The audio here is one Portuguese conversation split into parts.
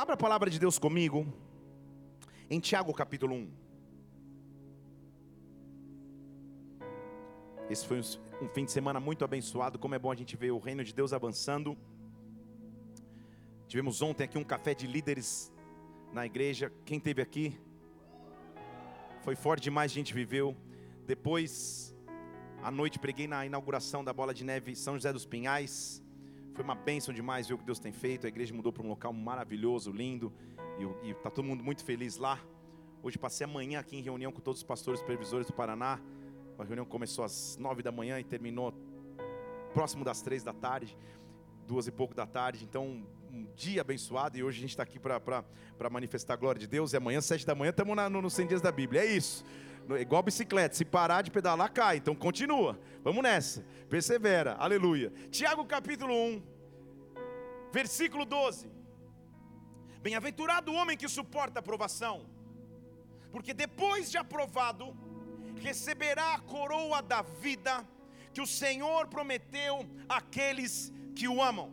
Abra a palavra de Deus comigo em Tiago capítulo 1. Esse foi um fim de semana muito abençoado. Como é bom a gente ver o reino de Deus avançando. Tivemos ontem aqui um café de líderes na igreja. Quem teve aqui? Foi forte demais, a gente viveu. Depois, à noite, preguei na inauguração da Bola de Neve São José dos Pinhais. Foi uma bênção demais ver o que Deus tem feito. A igreja mudou para um local maravilhoso, lindo. E está todo mundo muito feliz lá. Hoje passei a manhã aqui em reunião com todos os pastores supervisores do Paraná. A reunião começou às nove da manhã e terminou próximo das três da tarde, duas e pouco da tarde. Então, um dia abençoado e hoje a gente está aqui para manifestar a glória de Deus. E amanhã, sete da manhã, estamos no, no 100 dias da Bíblia. É isso. Igual bicicleta, se parar de pedalar, cai. Então continua. Vamos nessa. Persevera. Aleluia. Tiago capítulo 1, versículo 12. Bem-aventurado o homem que suporta a provação, porque depois de aprovado, receberá a coroa da vida que o Senhor prometeu àqueles que o amam.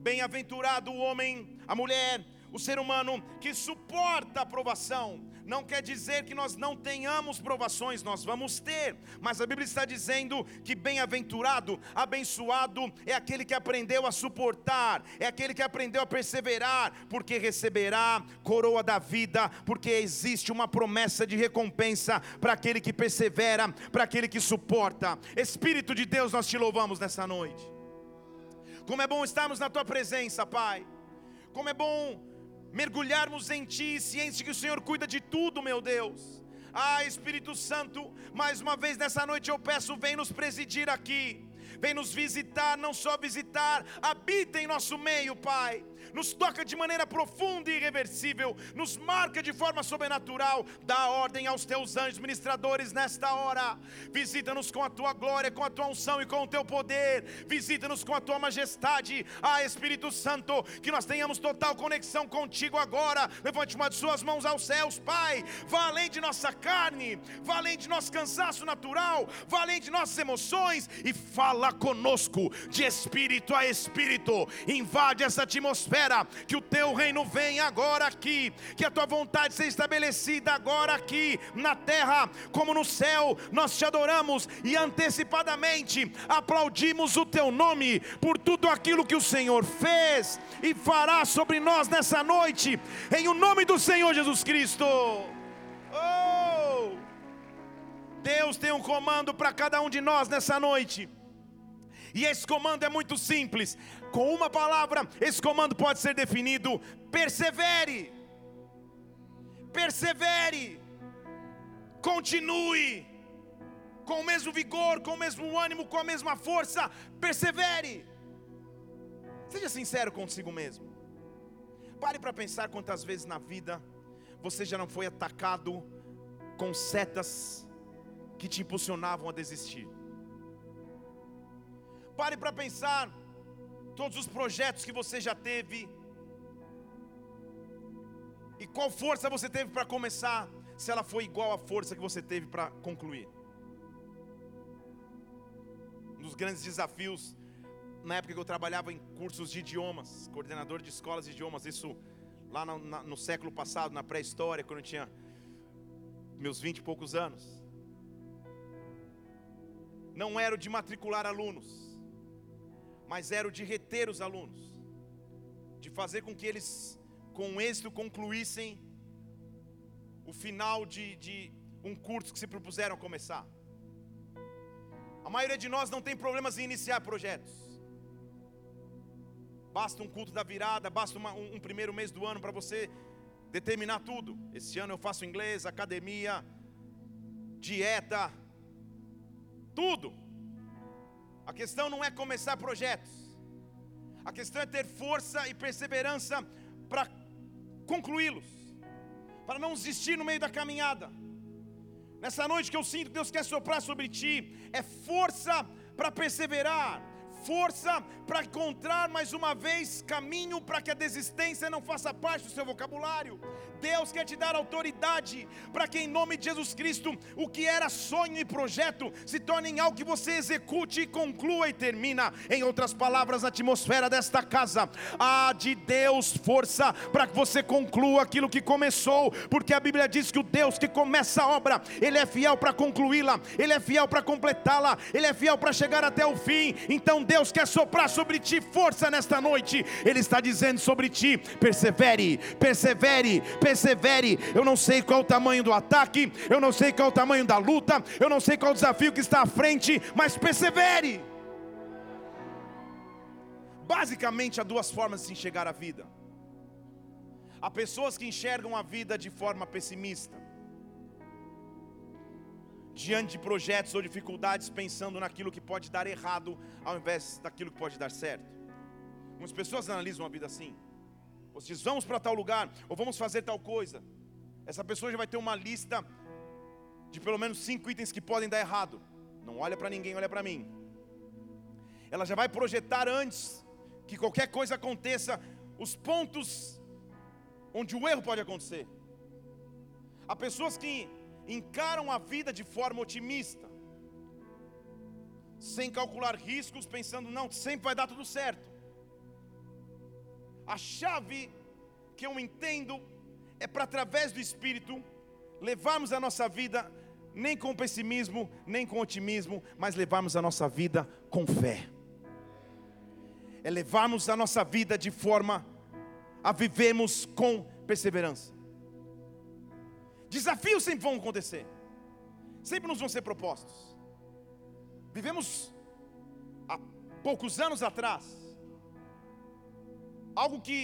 Bem-aventurado o homem, a mulher, o ser humano que suporta a provação, não quer dizer que nós não tenhamos provações, nós vamos ter, mas a Bíblia está dizendo que bem-aventurado, abençoado é aquele que aprendeu a suportar, é aquele que aprendeu a perseverar, porque receberá coroa da vida, porque existe uma promessa de recompensa para aquele que persevera, para aquele que suporta. Espírito de Deus, nós te louvamos nessa noite. Como é bom estarmos na tua presença, Pai. Como é bom mergulharmos em Ti, ciente que o Senhor cuida de tudo, meu Deus. Ah, Espírito Santo, mais uma vez nessa noite eu peço, vem nos presidir aqui, vem nos visitar, não só visitar, habita em nosso meio, Pai nos toca de maneira profunda e irreversível, nos marca de forma sobrenatural. Dá ordem aos teus anjos ministradores nesta hora. Visita-nos com a tua glória, com a tua unção e com o teu poder. Visita-nos com a tua majestade. Ah, Espírito Santo, que nós tenhamos total conexão contigo agora. Levante uma de suas mãos aos céus, Pai. Vá além de nossa carne, vá além de nosso cansaço natural, vá além de nossas emoções e fala conosco de espírito a espírito. Invade essa atmosfera que o teu reino venha agora aqui, que a tua vontade seja estabelecida agora aqui na terra, como no céu. Nós te adoramos e antecipadamente aplaudimos o teu nome por tudo aquilo que o Senhor fez e fará sobre nós nessa noite, em o nome do Senhor Jesus Cristo. Oh! Deus tem um comando para cada um de nós nessa noite. E esse comando é muito simples. Com uma palavra, esse comando pode ser definido: persevere. Persevere. Continue. Com o mesmo vigor, com o mesmo ânimo, com a mesma força, persevere. Seja sincero consigo mesmo. Pare para pensar quantas vezes na vida você já não foi atacado com setas que te impulsionavam a desistir. Pare para pensar todos os projetos que você já teve. E qual força você teve para começar, se ela foi igual à força que você teve para concluir. Um dos grandes desafios, na época que eu trabalhava em cursos de idiomas, coordenador de escolas de idiomas, isso lá no, no século passado, na pré-história, quando eu tinha meus vinte e poucos anos. Não era o de matricular alunos mas era o de reter os alunos, de fazer com que eles, com êxito, concluíssem o final de, de um curso que se propuseram a começar. A maioria de nós não tem problemas em iniciar projetos. Basta um culto da virada, basta uma, um, um primeiro mês do ano para você determinar tudo. Esse ano eu faço inglês, academia, dieta, tudo. A questão não é começar projetos. A questão é ter força e perseverança para concluí-los, para não desistir no meio da caminhada. Nessa noite que eu sinto que Deus quer soprar sobre ti, é força para perseverar, força para encontrar mais uma vez caminho para que a desistência não faça parte do seu vocabulário. Deus quer te dar autoridade para que, em nome de Jesus Cristo, o que era sonho e projeto se torne em algo que você execute conclua e termina. Em outras palavras, a atmosfera desta casa, há de Deus força para que você conclua aquilo que começou, porque a Bíblia diz que o Deus que começa a obra, Ele é fiel para concluí-la, Ele é fiel para completá-la, Ele é fiel para chegar até o fim. Então Deus quer soprar sobre ti força nesta noite, Ele está dizendo sobre ti: persevere, persevere persevere. Eu não sei qual o tamanho do ataque, eu não sei qual o tamanho da luta, eu não sei qual o desafio que está à frente, mas persevere. Basicamente, há duas formas de se enxergar a vida. Há pessoas que enxergam a vida de forma pessimista, diante de projetos ou dificuldades, pensando naquilo que pode dar errado, ao invés daquilo que pode dar certo. Algumas pessoas analisam a vida assim. Você diz, vamos para tal lugar, ou vamos fazer tal coisa. Essa pessoa já vai ter uma lista de pelo menos cinco itens que podem dar errado. Não olha para ninguém, olha para mim. Ela já vai projetar antes que qualquer coisa aconteça, os pontos onde o erro pode acontecer. Há pessoas que encaram a vida de forma otimista, sem calcular riscos, pensando, não, sempre vai dar tudo certo. A chave que eu entendo é para através do Espírito levarmos a nossa vida nem com pessimismo, nem com otimismo, mas levarmos a nossa vida com fé. É levarmos a nossa vida de forma a vivermos com perseverança. Desafios sempre vão acontecer, sempre nos vão ser propostos. Vivemos há poucos anos atrás, algo que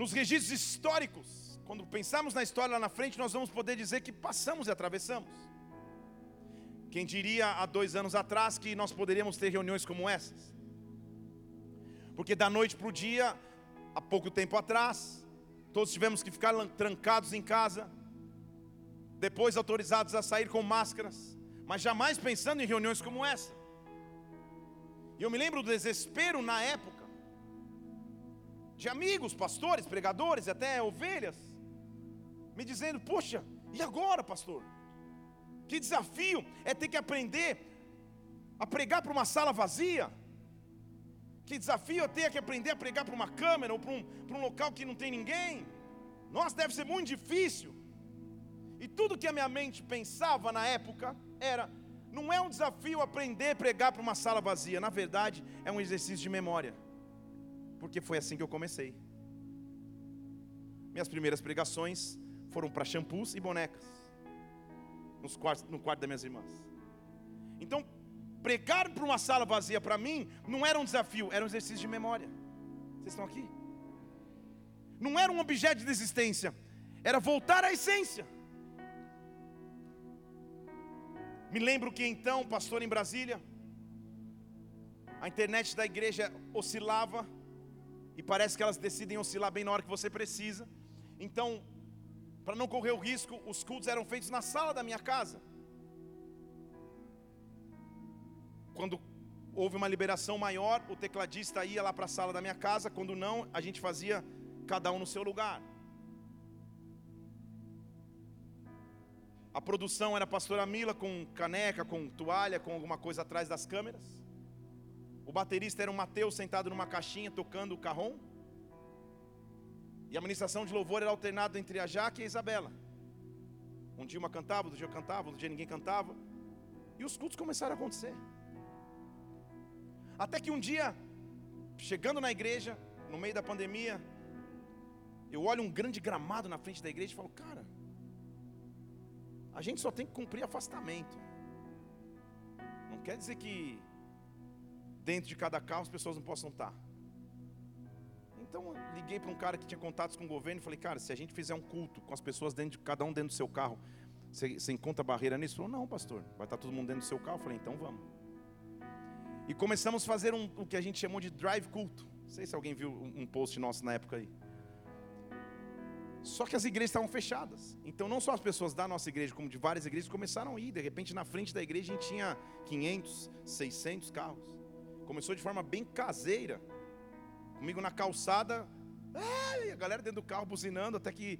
nos registros históricos, quando pensamos na história lá na frente, nós vamos poder dizer que passamos e atravessamos. Quem diria há dois anos atrás que nós poderíamos ter reuniões como essas? Porque da noite para o dia, há pouco tempo atrás, todos tivemos que ficar trancados em casa, depois autorizados a sair com máscaras, mas jamais pensando em reuniões como essa. E eu me lembro do desespero na época, de amigos, pastores, pregadores, até ovelhas, me dizendo: Poxa, e agora, pastor? Que desafio é ter que aprender a pregar para uma sala vazia. Que desafio é ter que aprender a pregar para uma câmera ou para um, para um local que não tem ninguém. Nossa, deve ser muito difícil. E tudo que a minha mente pensava na época era: não é um desafio aprender a pregar para uma sala vazia, na verdade, é um exercício de memória porque foi assim que eu comecei. Minhas primeiras pregações foram para shampoos e bonecas, nos quartos, no quarto das minhas irmãs. Então, pregar para uma sala vazia para mim não era um desafio, era um exercício de memória. Vocês estão aqui? Não era um objeto de desistência, era voltar à essência. Me lembro que então, pastor em Brasília, a internet da igreja oscilava e parece que elas decidem oscilar bem na hora que você precisa. Então, para não correr o risco, os cultos eram feitos na sala da minha casa. Quando houve uma liberação maior, o tecladista ia lá para a sala da minha casa, quando não, a gente fazia cada um no seu lugar. A produção era a pastora Mila com caneca, com toalha, com alguma coisa atrás das câmeras. O baterista era o Mateus sentado numa caixinha tocando o carrom. E a ministração de louvor era alternada entre a Jaque e a Isabela. Um dia uma cantava, outro dia eu cantava, outro dia ninguém cantava. E os cultos começaram a acontecer. Até que um dia, chegando na igreja, no meio da pandemia, eu olho um grande gramado na frente da igreja e falo, cara, a gente só tem que cumprir afastamento. Não quer dizer que dentro de cada carro as pessoas não possam estar. Então liguei para um cara que tinha contatos com o governo e falei, cara, se a gente fizer um culto com as pessoas dentro de cada um dentro do seu carro, você, você encontra barreira nisso? Ele falou, não, pastor, vai estar todo mundo dentro do seu carro. Eu falei, então vamos. E começamos a fazer um, o que a gente chamou de drive culto. Não sei se alguém viu um post nosso na época aí. Só que as igrejas estavam fechadas. Então não só as pessoas da nossa igreja, como de várias igrejas começaram a ir. De repente na frente da igreja a gente tinha 500, 600 carros. Começou de forma bem caseira. Comigo na calçada, a galera dentro do carro buzinando, até que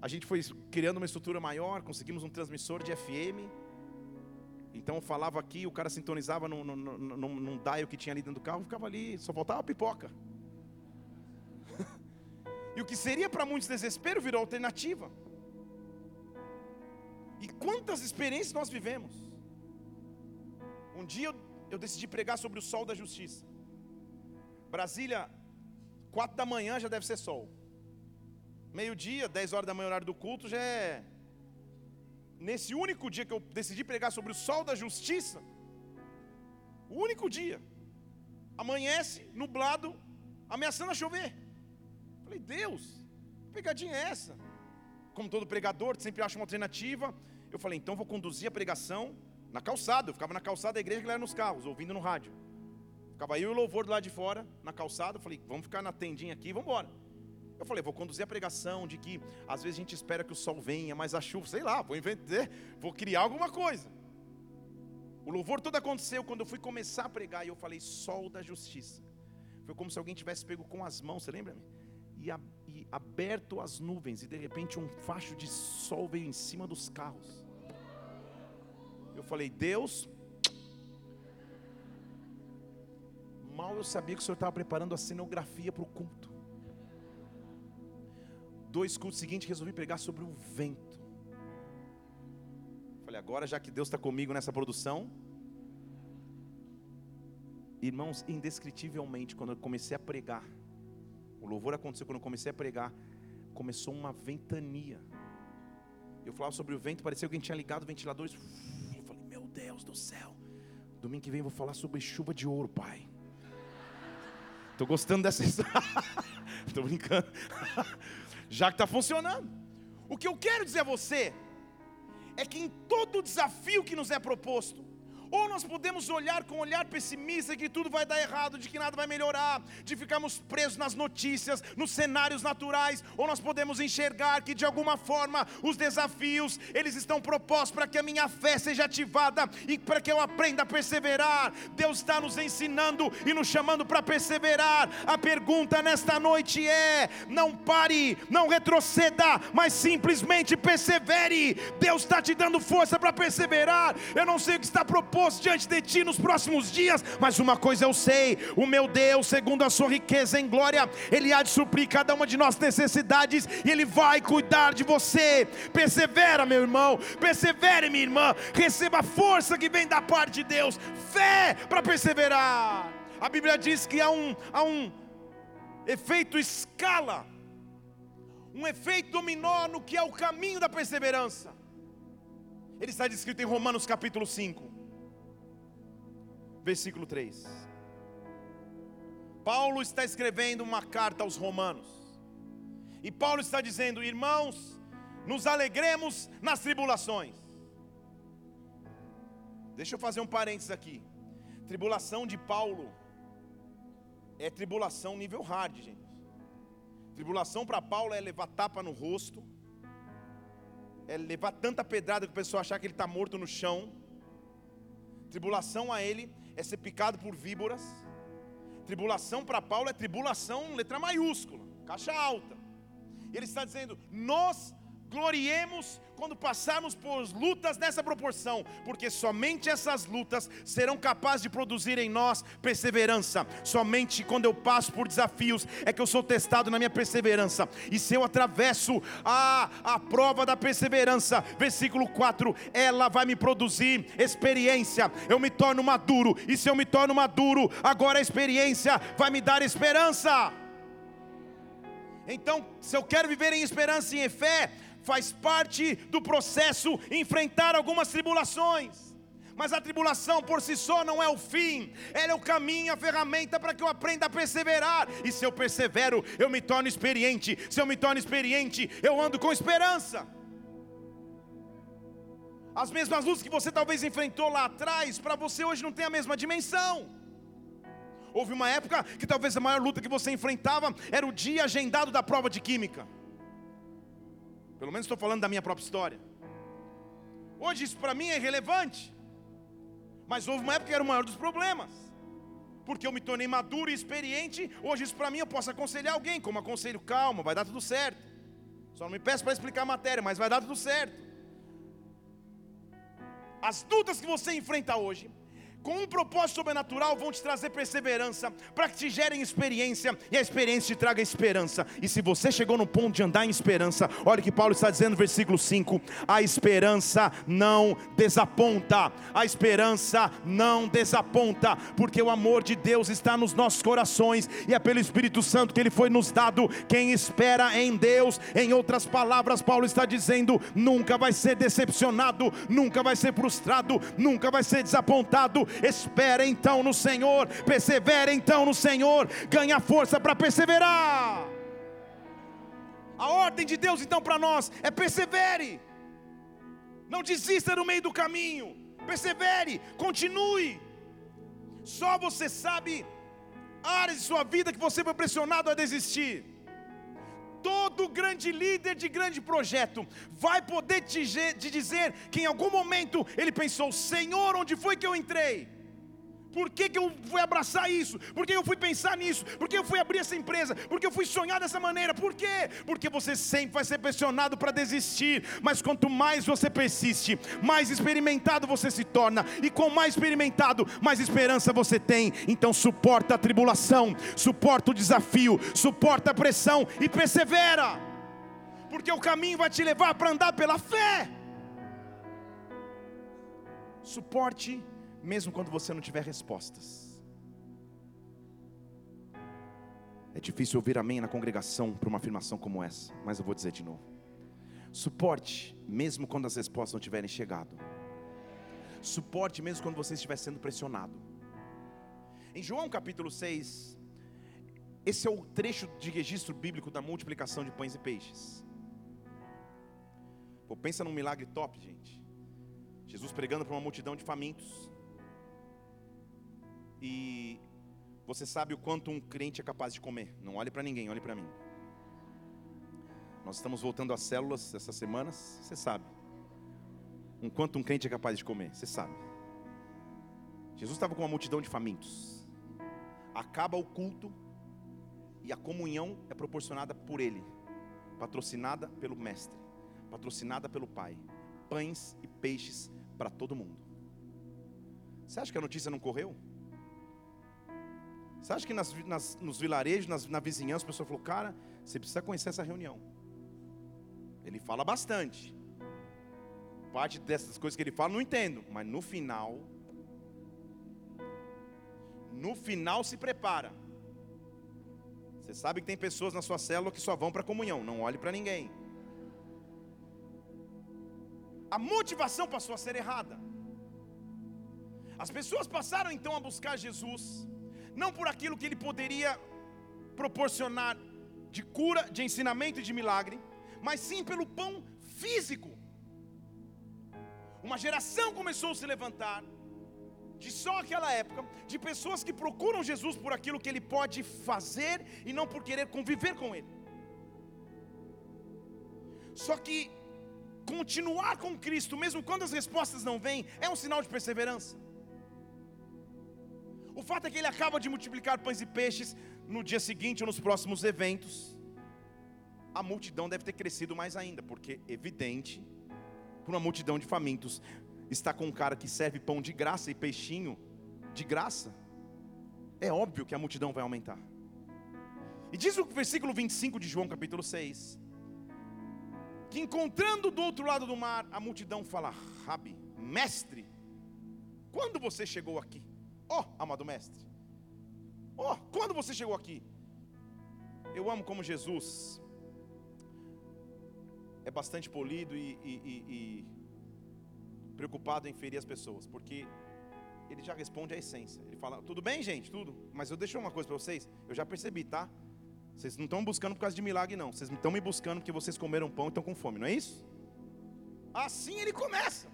a gente foi criando uma estrutura maior, conseguimos um transmissor de FM. Então eu falava aqui, o cara sintonizava num, num, num, num dial que tinha ali dentro do carro, ficava ali, só faltava pipoca. e o que seria para muitos desespero virou alternativa. E quantas experiências nós vivemos? Um dia eu, eu decidi pregar sobre o sol da justiça. Brasília, quatro da manhã já deve ser sol. Meio-dia, 10 horas da manhã, horário do culto, já é. Nesse único dia que eu decidi pregar sobre o sol da justiça, o único dia, amanhece, nublado, ameaçando a chover. Falei, Deus, que pegadinha é essa? Como todo pregador, sempre acha uma alternativa. Eu falei, então vou conduzir a pregação na calçada. Eu ficava na calçada da igreja, que era nos carros, ouvindo no rádio. Ficava eu e o louvor do lado de fora, na calçada. Eu falei, vamos ficar na tendinha aqui, vamos embora. Eu falei, vou conduzir a pregação de que às vezes a gente espera que o sol venha, mas a chuva, sei lá, vou inventar, vou criar alguma coisa. O louvor todo aconteceu quando eu fui começar a pregar e eu falei, sol da justiça. Foi como se alguém tivesse pego com as mãos, você lembra? E, a, e aberto as nuvens, e de repente um facho de sol veio em cima dos carros. Eu falei, Deus, mal eu sabia que o Senhor estava preparando a cenografia para o culto dois cultos seguintes, resolvi pregar sobre o vento. Falei, agora já que Deus está comigo nessa produção, irmãos, indescritivelmente, quando eu comecei a pregar, o louvor aconteceu quando eu comecei a pregar, começou uma ventania. Eu falava sobre o vento, parecia que alguém tinha ligado ventiladores. Eu falei, meu Deus do céu. Domingo que vem eu vou falar sobre chuva de ouro, pai. Estou gostando dessa história. Estou brincando já que está funcionando. O que eu quero dizer a você é que em todo desafio que nos é proposto, ou nós podemos olhar com um olhar pessimista que tudo vai dar errado, de que nada vai melhorar, de ficarmos presos nas notícias, nos cenários naturais, ou nós podemos enxergar que de alguma forma os desafios, eles estão propostos para que a minha fé seja ativada e para que eu aprenda a perseverar. Deus está nos ensinando e nos chamando para perseverar. A pergunta nesta noite é: não pare, não retroceda, mas simplesmente persevere. Deus está te dando força para perseverar. Eu não sei o que está proposto diante de ti nos próximos dias, mas uma coisa eu sei: o meu Deus, segundo a sua riqueza em glória, Ele há de suprir cada uma de nossas necessidades e Ele vai cuidar de você. Persevera, meu irmão, persevere, minha irmã, receba a força que vem da parte de Deus, fé para perseverar. A Bíblia diz que há um, há um efeito escala, um efeito dominó no que é o caminho da perseverança. Ele está descrito em Romanos capítulo 5 versículo 3. Paulo está escrevendo uma carta aos Romanos, e Paulo está dizendo: irmãos, nos alegremos nas tribulações. Deixa eu fazer um parênteses aqui. Tribulação de Paulo é tribulação nível hard, gente. Tribulação para Paulo é levar tapa no rosto, é levar tanta pedrada que o pessoal achar que ele está morto no chão. Tribulação a ele é ser picado por víboras. Tribulação para Paulo é tribulação, letra maiúscula, caixa alta. Ele está dizendo: nós gloriemos quando passarmos por lutas nessa proporção, porque somente essas lutas serão capazes de produzir em nós perseverança. Somente quando eu passo por desafios é que eu sou testado na minha perseverança. E se eu atravesso a, a prova da perseverança, versículo 4, ela vai me produzir experiência. Eu me torno maduro, e se eu me torno maduro, agora a experiência vai me dar esperança. Então, se eu quero viver em esperança e em fé, faz parte do processo enfrentar algumas tribulações. Mas a tribulação por si só não é o fim, ela é o caminho, a ferramenta para que eu aprenda a perseverar. E se eu persevero, eu me torno experiente. Se eu me torno experiente, eu ando com esperança. As mesmas lutas que você talvez enfrentou lá atrás, para você hoje não tem a mesma dimensão. Houve uma época que talvez a maior luta que você enfrentava era o dia agendado da prova de química. Pelo menos estou falando da minha própria história. Hoje isso para mim é irrelevante. Mas houve uma época que era o maior dos problemas. porque eu me tornei maduro e experiente, hoje isso para mim eu posso aconselhar alguém, como aconselho, calma, vai dar tudo certo. Só não me peço para explicar a matéria, mas vai dar tudo certo. As dúvidas que você enfrenta hoje, com um propósito sobrenatural, vão te trazer perseverança, para que te gerem experiência, e a experiência te traga esperança. E se você chegou no ponto de andar em esperança, olha o que Paulo está dizendo no versículo 5: a esperança não desaponta, a esperança não desaponta, porque o amor de Deus está nos nossos corações, e é pelo Espírito Santo que ele foi nos dado. Quem espera em Deus, em outras palavras, Paulo está dizendo, nunca vai ser decepcionado, nunca vai ser frustrado, nunca vai ser desapontado espera então no Senhor, persevera então no Senhor, ganha força para perseverar. A ordem de Deus então para nós é persevere, não desista no meio do caminho, persevere, continue. Só você sabe áreas de sua vida que você foi pressionado a desistir. Todo grande líder de grande projeto vai poder te, dizer que em algum momento ele pensou: Senhor, onde foi que eu entrei? Por que, que eu fui abraçar isso? Por que eu fui pensar nisso? Por que eu fui abrir essa empresa? Por que eu fui sonhar dessa maneira? Por quê? Porque você sempre vai ser pressionado para desistir. Mas quanto mais você persiste, mais experimentado você se torna. E com mais experimentado, mais esperança você tem. Então suporta a tribulação, suporta o desafio, suporta a pressão e persevera. Porque o caminho vai te levar para andar pela fé. Suporte mesmo quando você não tiver respostas. É difícil ouvir amém na congregação para uma afirmação como essa, mas eu vou dizer de novo. Suporte, mesmo quando as respostas não tiverem chegado. Suporte, mesmo quando você estiver sendo pressionado. Em João capítulo 6, esse é o trecho de registro bíblico da multiplicação de pães e peixes. Pô, pensa num milagre top, gente. Jesus pregando para uma multidão de famintos. E você sabe o quanto um crente é capaz de comer. Não olhe para ninguém, olhe para mim. Nós estamos voltando às células essas semanas, você sabe. Um quanto um crente é capaz de comer, você sabe. Jesus estava com uma multidão de famintos. Acaba o culto e a comunhão é proporcionada por ele, patrocinada pelo mestre, patrocinada pelo pai. Pães e peixes para todo mundo. Você acha que a notícia não correu? Você acha que nas, nas, nos vilarejos, nas, na vizinhança, a pessoa falou, cara, você precisa conhecer essa reunião. Ele fala bastante. Parte dessas coisas que ele fala, não entendo. Mas no final, no final se prepara. Você sabe que tem pessoas na sua célula que só vão para a comunhão, não olhe para ninguém. A motivação passou a ser errada. As pessoas passaram então a buscar Jesus não por aquilo que ele poderia proporcionar de cura, de ensinamento e de milagre, mas sim pelo pão físico. Uma geração começou a se levantar, de só aquela época, de pessoas que procuram Jesus por aquilo que ele pode fazer e não por querer conviver com ele. Só que continuar com Cristo, mesmo quando as respostas não vêm, é um sinal de perseverança. O fato é que ele acaba de multiplicar pães e peixes no dia seguinte ou nos próximos eventos. A multidão deve ter crescido mais ainda, porque evidente, por uma multidão de famintos, está com um cara que serve pão de graça e peixinho de graça. É óbvio que a multidão vai aumentar. E diz o versículo 25 de João capítulo 6, que encontrando do outro lado do mar, a multidão fala: Rabi, mestre, quando você chegou aqui? Ó, oh, amado mestre. Ó, oh, quando você chegou aqui? Eu amo como Jesus é bastante polido e, e, e, e preocupado em ferir as pessoas, porque ele já responde a essência. Ele fala: Tudo bem, gente, tudo, mas eu deixo uma coisa para vocês. Eu já percebi, tá? Vocês não estão buscando por causa de milagre, não. Vocês estão me buscando porque vocês comeram pão e estão com fome, não é isso? Assim ele começa.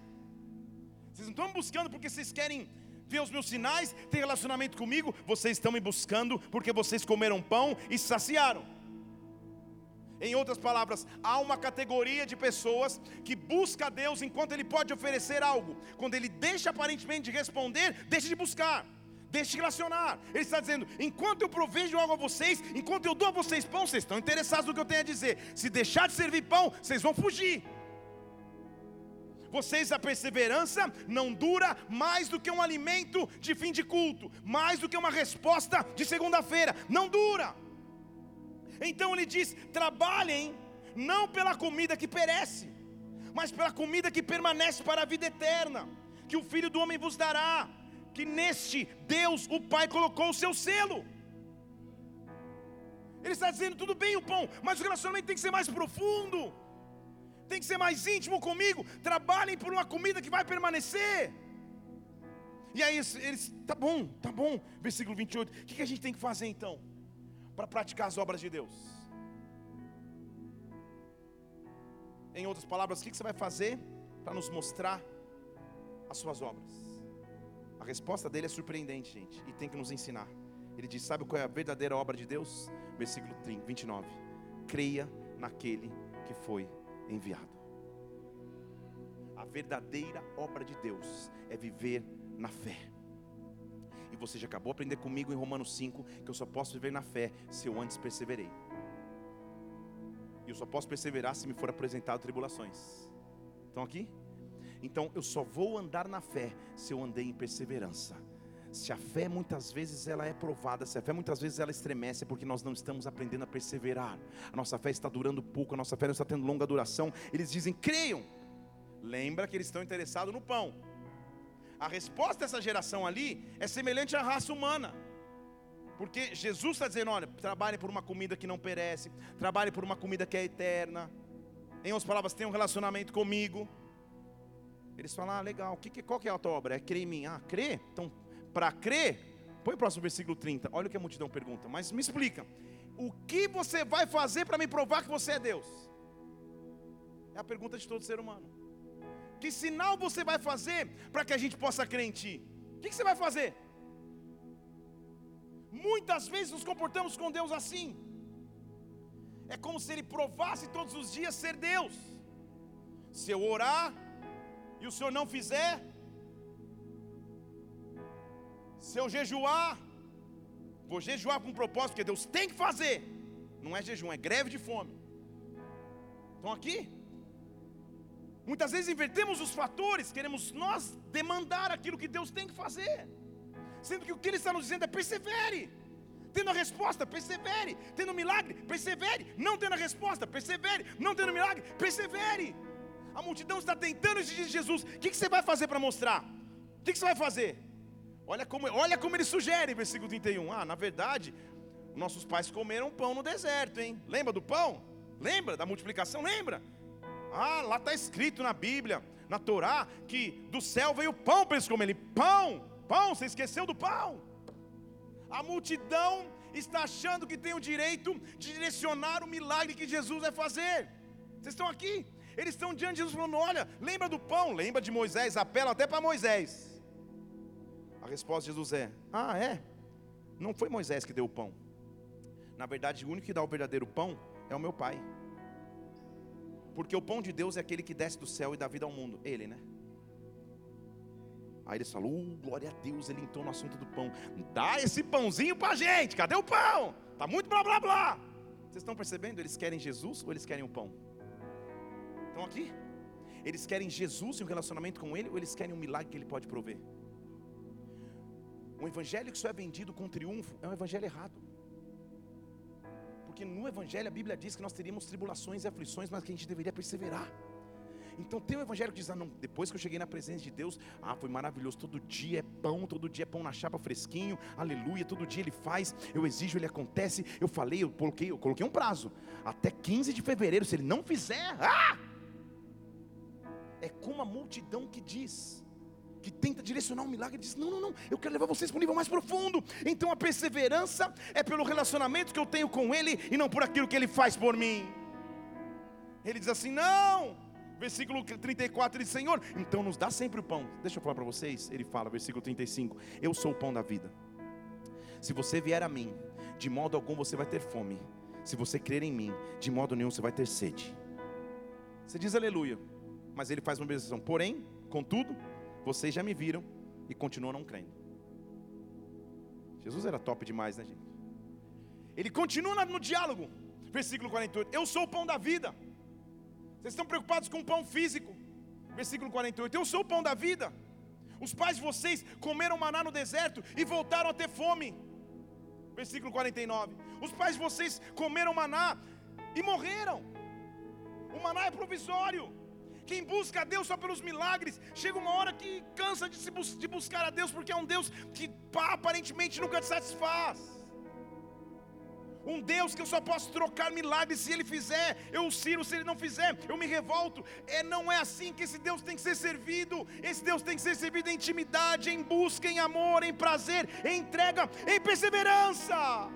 Vocês não estão me buscando porque vocês querem vê os meus sinais, tem relacionamento comigo, vocês estão me buscando porque vocês comeram pão e se saciaram. Em outras palavras, há uma categoria de pessoas que busca a Deus enquanto Ele pode oferecer algo. Quando Ele deixa aparentemente de responder, deixa de buscar. Deixe de relacionar. Ele está dizendo: enquanto eu provejo algo a vocês, enquanto eu dou a vocês pão, vocês estão interessados no que eu tenho a dizer. Se deixar de servir pão, vocês vão fugir. Vocês, a perseverança não dura mais do que um alimento de fim de culto, mais do que uma resposta de segunda-feira. Não dura. Então ele diz: trabalhem não pela comida que perece, mas pela comida que permanece para a vida eterna, que o Filho do Homem vos dará, que neste Deus, o Pai, colocou o seu selo. Ele está dizendo: tudo bem o pão, mas o relacionamento tem que ser mais profundo, tem que ser mais íntimo comigo. Trabalhem por uma comida que vai permanecer. E aí eles, tá bom, tá bom, versículo 28. O que a gente tem que fazer então? Para praticar as obras de Deus. Em outras palavras, o que você vai fazer para nos mostrar as suas obras? A resposta dele é surpreendente, gente, e tem que nos ensinar. Ele diz: Sabe qual é a verdadeira obra de Deus? Versículo 29. Creia naquele que foi enviado. A verdadeira obra de Deus é viver na fé. E você já acabou de aprender comigo em Romanos 5 que eu só posso viver na fé se eu antes perseverei. E eu só posso perseverar se me for apresentado tribulações. Estão aqui? Então eu só vou andar na fé se eu andei em perseverança. Se a fé muitas vezes ela é provada, se a fé muitas vezes ela estremece, é porque nós não estamos aprendendo a perseverar. A nossa fé está durando pouco, a nossa fé não está tendo longa duração. Eles dizem, creiam. Lembra que eles estão interessados no pão. A resposta dessa geração ali é semelhante à raça humana. Porque Jesus está dizendo: olha, trabalhe por uma comida que não perece, trabalhe por uma comida que é eterna. Em outras palavras, tenha um relacionamento comigo. Eles falam: ah, legal, que, que, qual que é a tua obra? É crer em mim. Ah, crer? Então, para crer, põe o próximo versículo 30. Olha o que a multidão pergunta, mas me explica: o que você vai fazer para me provar que você é Deus? É a pergunta de todo ser humano. Que sinal você vai fazer para que a gente possa crer em Ti? O que, você vai fazer? Muitas vezes nos comportamos com Deus assim. É como se Ele provasse todos os dias ser Deus. Se eu orar e o Senhor não fizer, se eu jejuar, vou jejuar com um propósito, porque Deus tem que fazer. Não é jejum, é greve de fome. Estão aqui? Muitas vezes invertemos os fatores, queremos nós demandar aquilo que Deus tem que fazer. Sendo que o que ele está nos dizendo é persevere. Tendo a resposta, persevere. Tendo milagre, persevere. Não tendo a resposta, persevere. Não tendo milagre, persevere. A multidão está tentando exigir de Jesus. O que, você vai fazer para mostrar? O que você vai fazer? Olha como, olha como ele sugere, versículo 31. Ah, na verdade, nossos pais comeram pão no deserto, hein? Lembra do pão? Lembra da multiplicação? Lembra? Ah, lá está escrito na Bíblia, na Torá, que do céu veio pão para eles comerem. Pão! Pão, você esqueceu do pão. A multidão está achando que tem o direito de direcionar o milagre que Jesus vai fazer. Vocês estão aqui? Eles estão diante de Jesus falando: Olha, lembra do pão, lembra de Moisés, apela até para Moisés. Resposta de Jesus é: Ah, é? Não foi Moisés que deu o pão. Na verdade, o único que dá o verdadeiro pão é o meu Pai. Porque o pão de Deus é aquele que desce do céu e dá vida ao mundo. Ele, né? Aí eles falam, oh, glória a Deus, ele entrou no assunto do pão. Dá esse pãozinho para a gente, cadê o pão? Está muito blá blá blá. Vocês estão percebendo? Eles querem Jesus ou eles querem o pão? Estão aqui? Eles querem Jesus e um relacionamento com Ele ou eles querem um milagre que Ele pode prover? Um evangelho que só é vendido com triunfo é um evangelho errado. Porque no evangelho a Bíblia diz que nós teríamos tribulações e aflições, mas que a gente deveria perseverar. Então tem o evangelho que diz: ah, não, depois que eu cheguei na presença de Deus, ah, foi maravilhoso. Todo dia é pão, todo dia é pão na chapa fresquinho, aleluia. Todo dia ele faz, eu exijo, ele acontece. Eu falei, eu coloquei, eu coloquei um prazo, até 15 de fevereiro. Se ele não fizer, ah! É como a multidão que diz, que tenta direcionar um milagre, diz: Não, não, não, eu quero levar vocês para um nível mais profundo. Então a perseverança é pelo relacionamento que eu tenho com Ele e não por aquilo que Ele faz por mim. Ele diz assim: Não, versículo 34, ele diz: Senhor, então nos dá sempre o pão. Deixa eu falar para vocês. Ele fala, versículo 35: Eu sou o pão da vida. Se você vier a mim, de modo algum você vai ter fome. Se você crer em mim, de modo nenhum você vai ter sede. Você diz aleluia, mas ele faz uma observação. Porém, contudo, vocês já me viram e continuam não crendo. Jesus era top demais, né, gente? Ele continua no diálogo, versículo 48. Eu sou o pão da vida. Vocês estão preocupados com o pão físico? Versículo 48. Eu sou o pão da vida. Os pais de vocês comeram maná no deserto e voltaram a ter fome. Versículo 49. Os pais de vocês comeram maná e morreram. O maná é provisório. Quem busca a Deus só pelos milagres, chega uma hora que cansa de, se bus de buscar a Deus, porque é um Deus que pá, aparentemente nunca te satisfaz. Um Deus que eu só posso trocar milagres se Ele fizer, eu o sirvo, se Ele não fizer, eu me revolto. É, não é assim que esse Deus tem que ser servido. Esse Deus tem que ser servido em intimidade, em busca, em amor, em prazer, em entrega, em perseverança.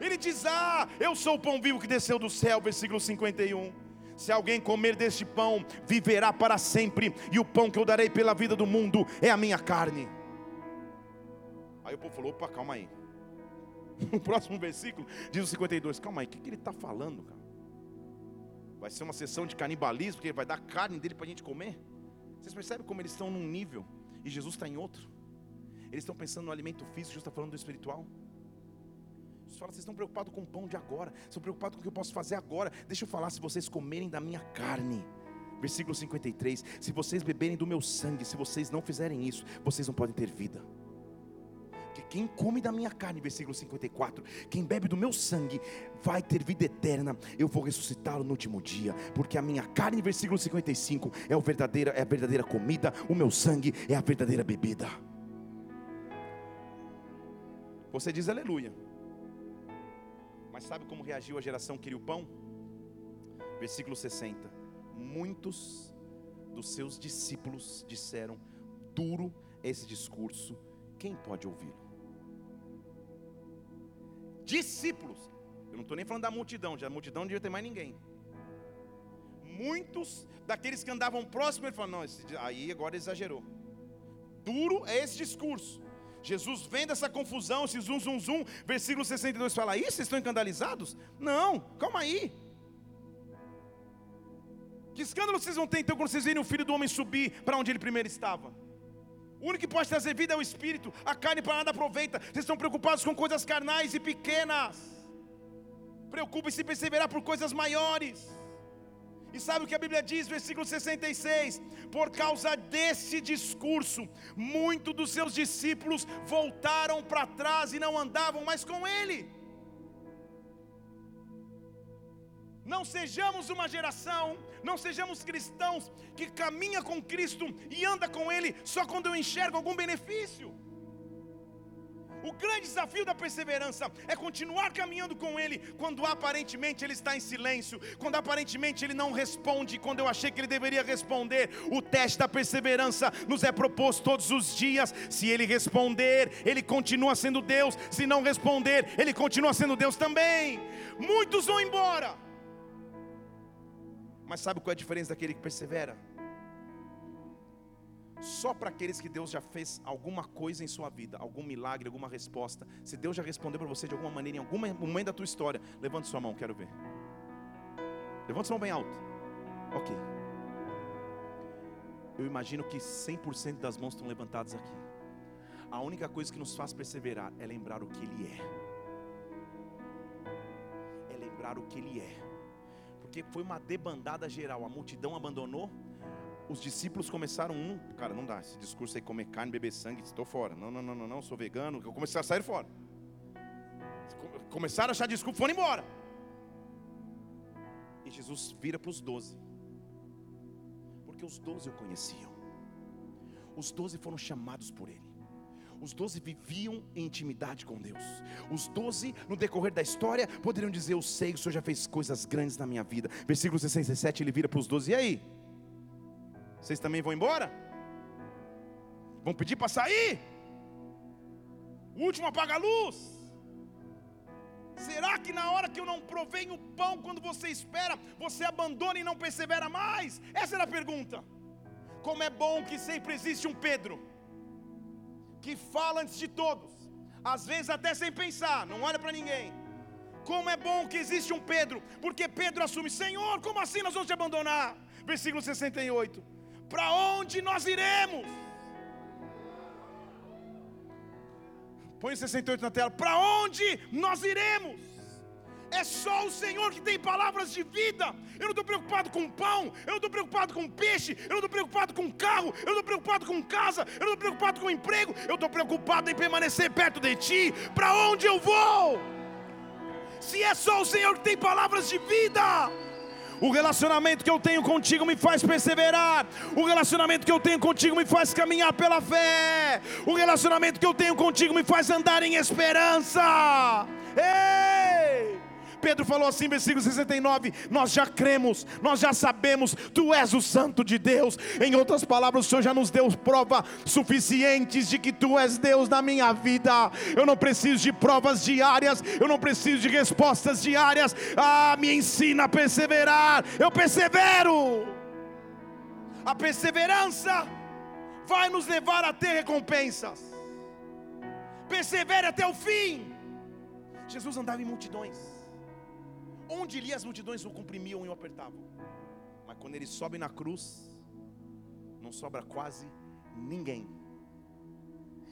Ele diz: Ah, eu sou o pão vivo que desceu do céu, versículo 51. Se alguém comer deste pão, viverá para sempre, e o pão que eu darei pela vida do mundo é a minha carne. Aí o povo falou: opa, calma aí. No próximo versículo, diz o 52, calma aí, o que, que ele está falando, cara? Vai ser uma sessão de canibalismo, porque ele vai dar carne dele para a gente comer? Vocês percebem como eles estão num nível e Jesus está em outro? Eles estão pensando no alimento físico, Jesus está falando do espiritual. Jesus fala, vocês estão preocupados com o pão de agora, estão preocupados com o que eu posso fazer agora. Deixa eu falar, se vocês comerem da minha carne, versículo 53, se vocês beberem do meu sangue, se vocês não fizerem isso, vocês não podem ter vida. Quem come da minha carne, versículo 54, quem bebe do meu sangue, vai ter vida eterna, eu vou ressuscitá-lo no último dia, porque a minha carne, versículo 55, é, o verdadeira, é a verdadeira comida, o meu sangue é a verdadeira bebida. Você diz aleluia. Mas sabe como reagiu a geração que queria o pão? Versículo 60. Muitos dos seus discípulos disseram: Duro esse discurso, quem pode ouvi-lo? Discípulos, eu não estou nem falando da multidão, já a multidão não devia ter mais ninguém. Muitos daqueles que andavam próximo, ele falou: Não, esse, aí agora exagerou. Duro é esse discurso. Jesus vem dessa confusão, esse zum, zum, zum, versículo 62 fala: Isso, vocês estão escandalizados? Não, calma aí. Que escândalo vocês vão ter então quando vocês verem o filho do homem subir para onde ele primeiro estava? O único que pode trazer vida é o espírito, a carne para nada aproveita. Vocês estão preocupados com coisas carnais e pequenas. Preocupe-se em perseverar por coisas maiores. E sabe o que a Bíblia diz, versículo 66? Por causa desse discurso, muitos dos seus discípulos voltaram para trás e não andavam mais com ele. Não sejamos uma geração, não sejamos cristãos que caminha com Cristo e anda com Ele só quando eu enxergo algum benefício. O grande desafio da perseverança é continuar caminhando com Ele quando aparentemente Ele está em silêncio, quando aparentemente Ele não responde, quando eu achei que Ele deveria responder. O teste da perseverança nos é proposto todos os dias. Se Ele responder, Ele continua sendo Deus, se não responder, Ele continua sendo Deus também. Muitos vão embora, mas sabe qual é a diferença daquele que persevera? Só para aqueles que Deus já fez alguma coisa em sua vida, algum milagre, alguma resposta. Se Deus já respondeu para você de alguma maneira, em algum momento da tua história, levante sua mão, quero ver. Levante sua mão bem alto. Ok. Eu imagino que 100% das mãos estão levantadas aqui. A única coisa que nos faz perseverar é lembrar o que Ele é. É lembrar o que Ele é. Porque foi uma debandada geral, a multidão abandonou os discípulos começaram um, cara, não dá, esse discurso aí comer carne, beber sangue, estou fora. Não, não, não, não, não, sou vegano. Eu comecei a sair fora. Começaram a achar desculpa, foram embora. E Jesus vira para os doze. Porque os doze o conheciam. Os doze foram chamados por ele. Os doze viviam em intimidade com Deus. Os doze, no decorrer da história, poderiam dizer: Eu sei que o Senhor já fez coisas grandes na minha vida. Versículo 67, ele vira para os doze: E aí? Vocês também vão embora? Vão pedir para sair? O último apaga a luz. Será que na hora que eu não provei o pão, quando você espera, você abandona e não persevera mais? Essa era a pergunta. Como é bom que sempre existe um Pedro, que fala antes de todos, às vezes até sem pensar, não olha para ninguém. Como é bom que existe um Pedro, porque Pedro assume: Senhor, como assim nós vamos te abandonar? Versículo 68 para onde nós iremos? Põe o 68 na tela. Para onde nós iremos? É só o Senhor que tem palavras de vida. Eu não estou preocupado com pão, eu não estou preocupado com peixe, eu não estou preocupado com carro, eu não estou preocupado com casa, eu não estou preocupado com emprego, eu estou preocupado em permanecer perto de Ti. Para onde eu vou? Se é só o Senhor que tem palavras de vida. O relacionamento que eu tenho contigo me faz perseverar. O relacionamento que eu tenho contigo me faz caminhar pela fé. O relacionamento que eu tenho contigo me faz andar em esperança. Ei! Pedro falou assim, versículo 69: Nós já cremos, nós já sabemos, Tu és o Santo de Deus. Em outras palavras, o Senhor já nos deu prova suficientes de que Tu és Deus na minha vida. Eu não preciso de provas diárias, eu não preciso de respostas diárias. Ah, me ensina a perseverar, eu persevero. A perseverança vai nos levar a ter recompensas. Persevere até o fim. Jesus andava em multidões. Onde lia as multidões o comprimiam e o apertavam. Mas quando ele sobe na cruz, não sobra quase ninguém.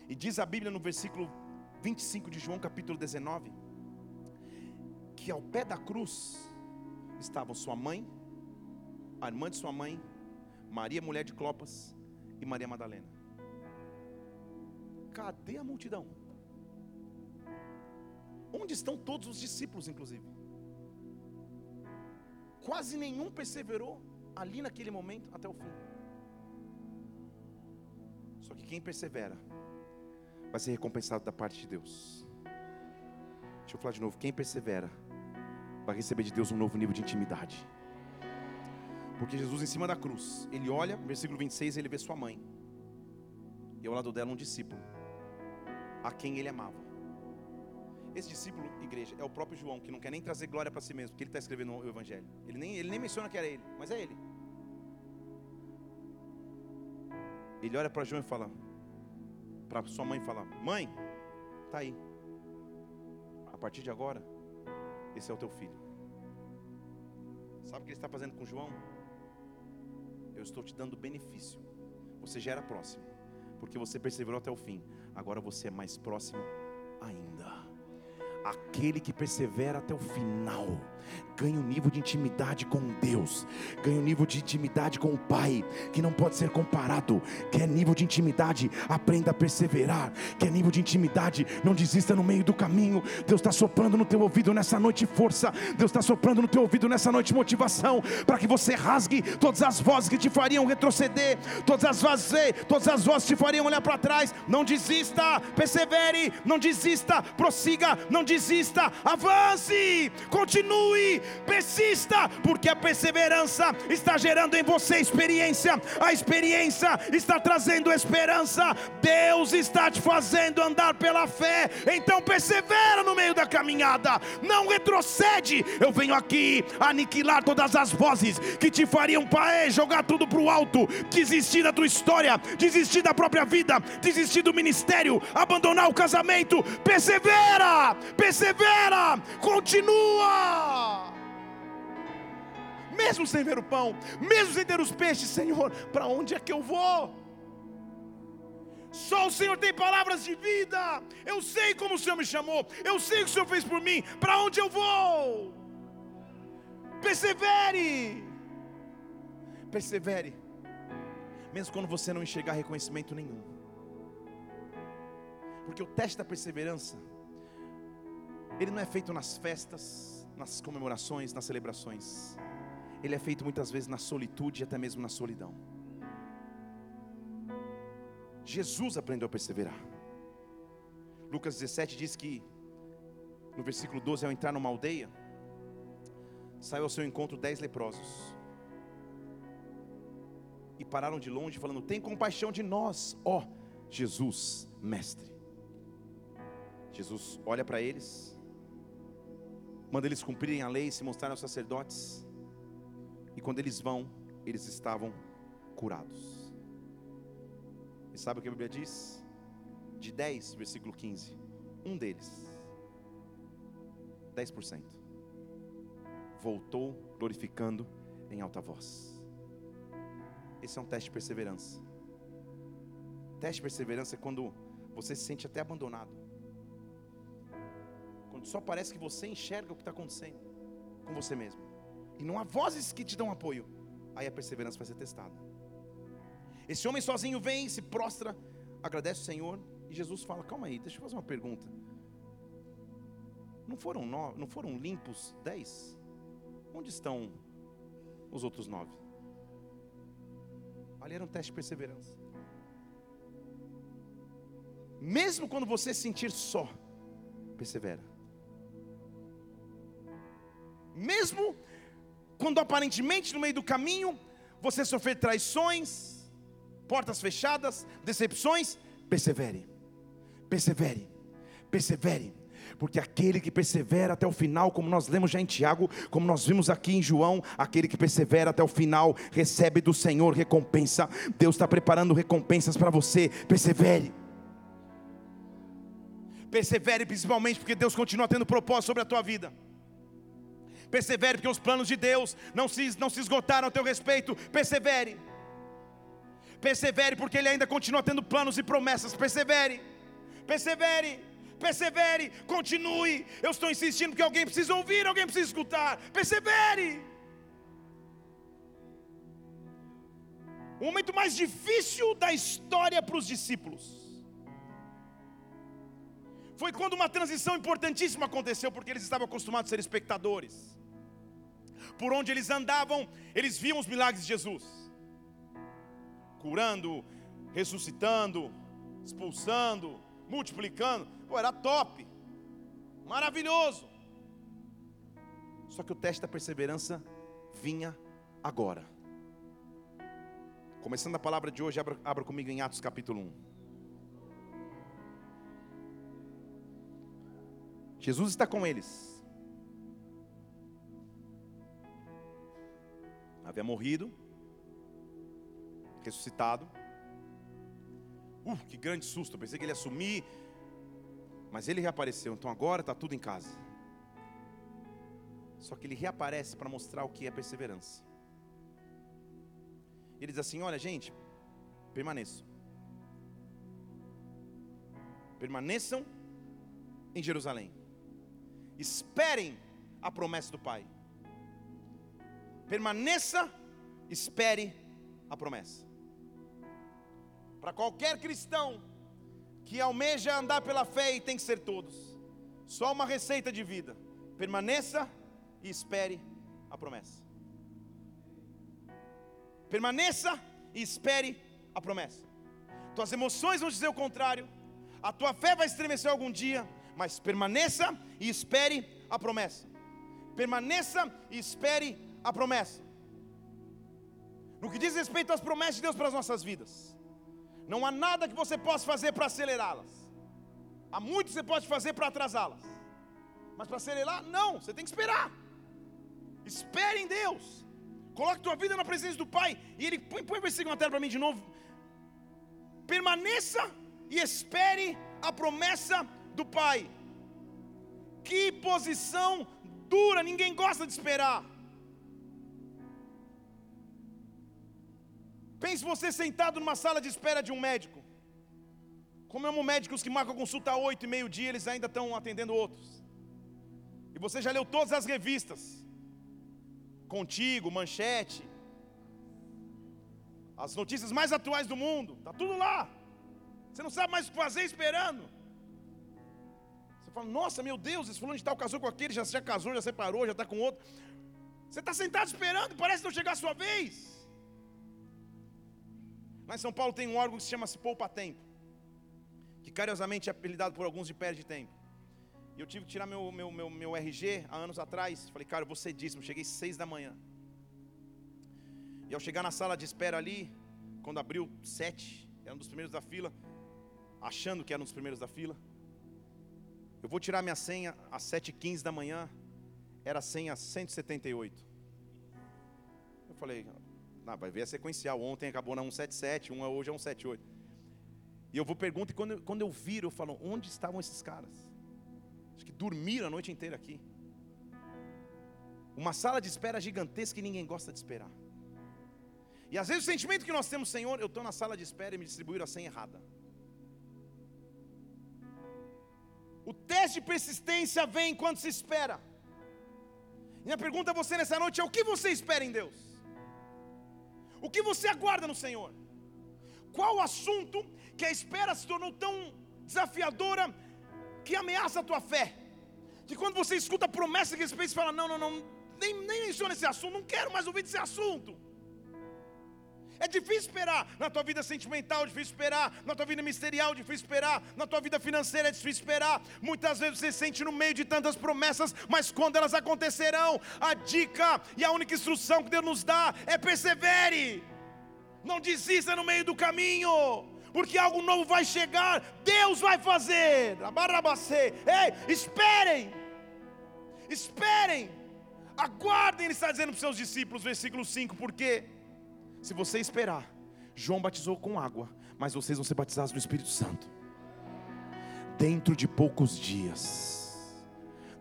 E diz a Bíblia no versículo 25 de João, capítulo 19, que ao pé da cruz estavam sua mãe, a irmã de sua mãe, Maria, mulher de Clopas, e Maria Madalena. Cadê a multidão? Onde estão todos os discípulos, inclusive? Quase nenhum perseverou ali naquele momento até o fim. Só que quem persevera vai ser recompensado da parte de Deus. Deixa eu falar de novo: quem persevera vai receber de Deus um novo nível de intimidade. Porque Jesus em cima da cruz, ele olha, versículo 26, ele vê sua mãe, e ao lado dela um discípulo, a quem ele amava. Esse discípulo, igreja, é o próprio João, que não quer nem trazer glória para si mesmo, porque ele está escrevendo o Evangelho. Ele nem, ele nem menciona que era ele, mas é ele. Ele olha para João e fala, para sua mãe fala: Mãe, está aí. A partir de agora, esse é o teu filho. Sabe o que ele está fazendo com João? Eu estou te dando benefício. Você já era próximo, porque você perseverou até o fim. Agora você é mais próximo ainda. Aquele que persevera até o final ganha um nível de intimidade com Deus, ganha um nível de intimidade com o Pai, que não pode ser comparado. Quer nível de intimidade, aprenda a perseverar. Quer nível de intimidade, não desista no meio do caminho. Deus está soprando no teu ouvido nessa noite força, Deus está soprando no teu ouvido nessa noite motivação, para que você rasgue todas as vozes que te fariam retroceder, todas as vozes, todas as vozes que te fariam olhar para trás. Não desista, persevere, não desista, prossiga, não desista, avance, continue, persista, porque a perseverança está gerando em você experiência, a experiência está trazendo esperança, Deus está te fazendo andar pela fé, então persevera no meio da caminhada, não retrocede. Eu venho aqui aniquilar todas as vozes que te fariam pai, jogar tudo para o alto, desistir da tua história, desistir da própria vida, desistir do ministério, abandonar o casamento. Persevera, persevera, continua mesmo sem ver o pão, mesmo sem ter os peixes, Senhor, para onde é que eu vou? Só o Senhor tem palavras de vida. Eu sei como o Senhor me chamou, eu sei o que o Senhor fez por mim, para onde eu vou? Persevere, persevere, mesmo quando você não enxergar reconhecimento nenhum, porque o teste da perseverança, ele não é feito nas festas, nas comemorações, nas celebrações ele é feito muitas vezes na solitude e até mesmo na solidão. Jesus aprendeu a perseverar. Lucas 17 diz que, no versículo 12, ao entrar numa aldeia, saiu ao seu encontro dez leprosos. E pararam de longe, falando: Tem compaixão de nós, ó Jesus, mestre. Jesus olha para eles, manda eles cumprirem a lei e se mostrarem aos sacerdotes. E quando eles vão, eles estavam curados. E sabe o que a Bíblia diz? De 10, versículo 15, um deles, 10%, voltou glorificando em alta voz. Esse é um teste de perseverança. Teste de perseverança é quando você se sente até abandonado. só parece que você enxerga o que está acontecendo com você mesmo. E não há vozes que te dão apoio. Aí a perseverança vai ser testada. Esse homem sozinho vem, se prostra, agradece o Senhor. E Jesus fala: Calma aí, deixa eu fazer uma pergunta. Não foram, no, não foram limpos dez? Onde estão os outros nove? Ali era um teste de perseverança. Mesmo quando você se sentir só, persevera. Mesmo quando aparentemente no meio do caminho você sofrer traições, portas fechadas, decepções, persevere. Persevere. Persevere porque aquele que persevera até o final, como nós lemos já em Tiago, como nós vimos aqui em João, aquele que persevera até o final recebe do Senhor recompensa. Deus está preparando recompensas para você, persevere. Persevere principalmente porque Deus continua tendo propósito sobre a tua vida. Persevere porque os planos de Deus não se, não se esgotaram a teu respeito. Persevere. Persevere porque Ele ainda continua tendo planos e promessas. Persevere. Persevere persevere, continue. Eu estou insistindo porque alguém precisa ouvir, alguém precisa escutar. Persevere. O momento mais difícil da história para os discípulos foi quando uma transição importantíssima aconteceu, porque eles estavam acostumados a ser espectadores. Por onde eles andavam, eles viam os milagres de Jesus curando, ressuscitando, expulsando, multiplicando. Pô, era top, maravilhoso. Só que o teste da perseverança vinha agora. Começando a palavra de hoje, abra, abra comigo em Atos capítulo 1. Jesus está com eles. Havia morrido, ressuscitado. Uh, que grande susto! pensei que ele ia sumir, mas ele reapareceu, então agora está tudo em casa. Só que ele reaparece para mostrar o que é perseverança. Ele diz assim: Olha, gente, permaneçam. Permaneçam em Jerusalém. Esperem a promessa do Pai. Permaneça, espere a promessa. Para qualquer cristão, que almeja andar pela fé e tem que ser todos. Só uma receita de vida. Permaneça e espere a promessa. Permaneça e espere a promessa. Tuas emoções vão dizer o contrário. A tua fé vai estremecer algum dia, mas permaneça e espere a promessa. Permaneça e espere a promessa. No que diz respeito às promessas de Deus para as nossas vidas. Não há nada que você possa fazer para acelerá-las. Há muito que você pode fazer para atrasá-las. Mas para acelerar, não, você tem que esperar. Espere em Deus. Coloque tua vida na presença do Pai. E ele põe, põe o versículo na tela para mim de novo. Permaneça e espere a promessa do Pai. Que posição dura, ninguém gosta de esperar. Pense você sentado numa sala de espera de um médico. Como é um médicos que marcam consulta a oito e meio dia, eles ainda estão atendendo outros. E você já leu todas as revistas. Contigo, Manchete. As notícias mais atuais do mundo. Está tudo lá. Você não sabe mais o que fazer esperando. Você fala, nossa, meu Deus, esse fulano de tal casou com aquele, já, já casou, já separou, já está com outro. Você está sentado esperando, parece não chegar a sua vez. Em São Paulo tem um órgão que se chama Se Poupa Tempo, que carinhosamente é apelidado por alguns de Perde Tempo. E eu tive que tirar meu, meu, meu, meu RG há anos atrás. Falei, cara, eu vou cedíssimo. Cheguei seis da manhã. E ao chegar na sala de espera ali, quando abriu sete, era um dos primeiros da fila, achando que era um dos primeiros da fila. Eu vou tirar minha senha às 7h15 da manhã, era a senha 178. Eu falei, não, vai ver a sequencial. Ontem acabou na 177, uma hoje é 178. E eu vou perguntar, e quando eu, quando eu viro, eu falo, onde estavam esses caras? Acho que dormiram a noite inteira aqui. Uma sala de espera gigantesca que ninguém gosta de esperar. E às vezes o sentimento que nós temos, Senhor, eu estou na sala de espera e me distribuíram a senha errada. O teste de persistência vem enquanto se espera. Minha pergunta a você nessa noite é: o que você espera em Deus? O que você aguarda no Senhor? Qual o assunto que a espera se tornou tão desafiadora que ameaça a tua fé? Que quando você escuta promessa que respeito, você fala: não, não, não, nem, nem menciona esse assunto, não quero mais ouvir desse assunto. É difícil esperar. Na tua vida sentimental, é difícil esperar. Na tua vida ministerial, é difícil esperar. Na tua vida financeira, é difícil esperar. Muitas vezes você se sente no meio de tantas promessas, mas quando elas acontecerão, a dica e a única instrução que Deus nos dá é persevere. Não desista no meio do caminho, porque algo novo vai chegar, Deus vai fazer. Ei, esperem, esperem, aguardem, Ele está dizendo para os seus discípulos, versículo 5, porque se você esperar, João batizou com água, mas vocês vão ser batizados no Espírito Santo. Dentro de poucos dias.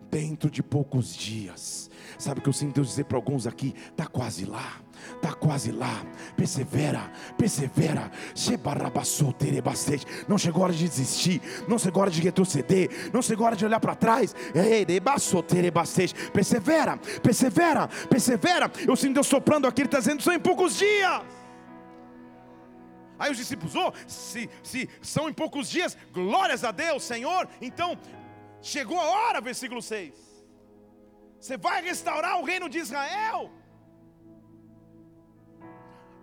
Dentro de poucos dias. Sabe o que eu sinto Deus dizer para alguns aqui? Está quase lá está quase lá. Persevera, persevera. Não chegou a hora de desistir, não chegou a hora de retroceder, não chegou a hora de olhar para trás. Persevera, persevera, persevera. Eu sinto Deus soprando aqui, Ele está dizendo: são em poucos dias. Aí os discípulos, oh, se, se são em poucos dias, glórias a Deus, Senhor. Então, chegou a hora, versículo 6. Você vai restaurar o reino de Israel.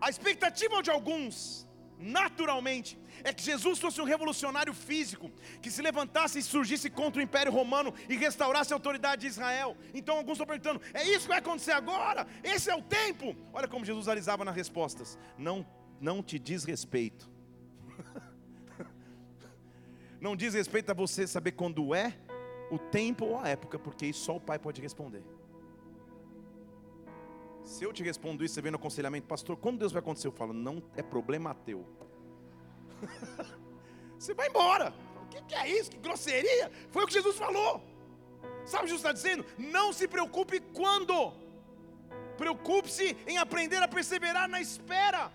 A expectativa de alguns, naturalmente, é que Jesus fosse um revolucionário físico, que se levantasse e surgisse contra o Império Romano e restaurasse a autoridade de Israel. Então alguns estão perguntando: é isso que vai acontecer agora? Esse é o tempo? Olha como Jesus alisava nas respostas: não, não te diz respeito. não diz respeito a você saber quando é o tempo ou a época, porque só o Pai pode responder. Se eu te respondo isso, você vem no aconselhamento, pastor, quando Deus vai acontecer? Eu falo, não é problema teu. você vai embora. O que, que é isso? Que grosseria? Foi o que Jesus falou. Sabe o que Jesus está dizendo? Não se preocupe quando. Preocupe-se em aprender a perseverar na espera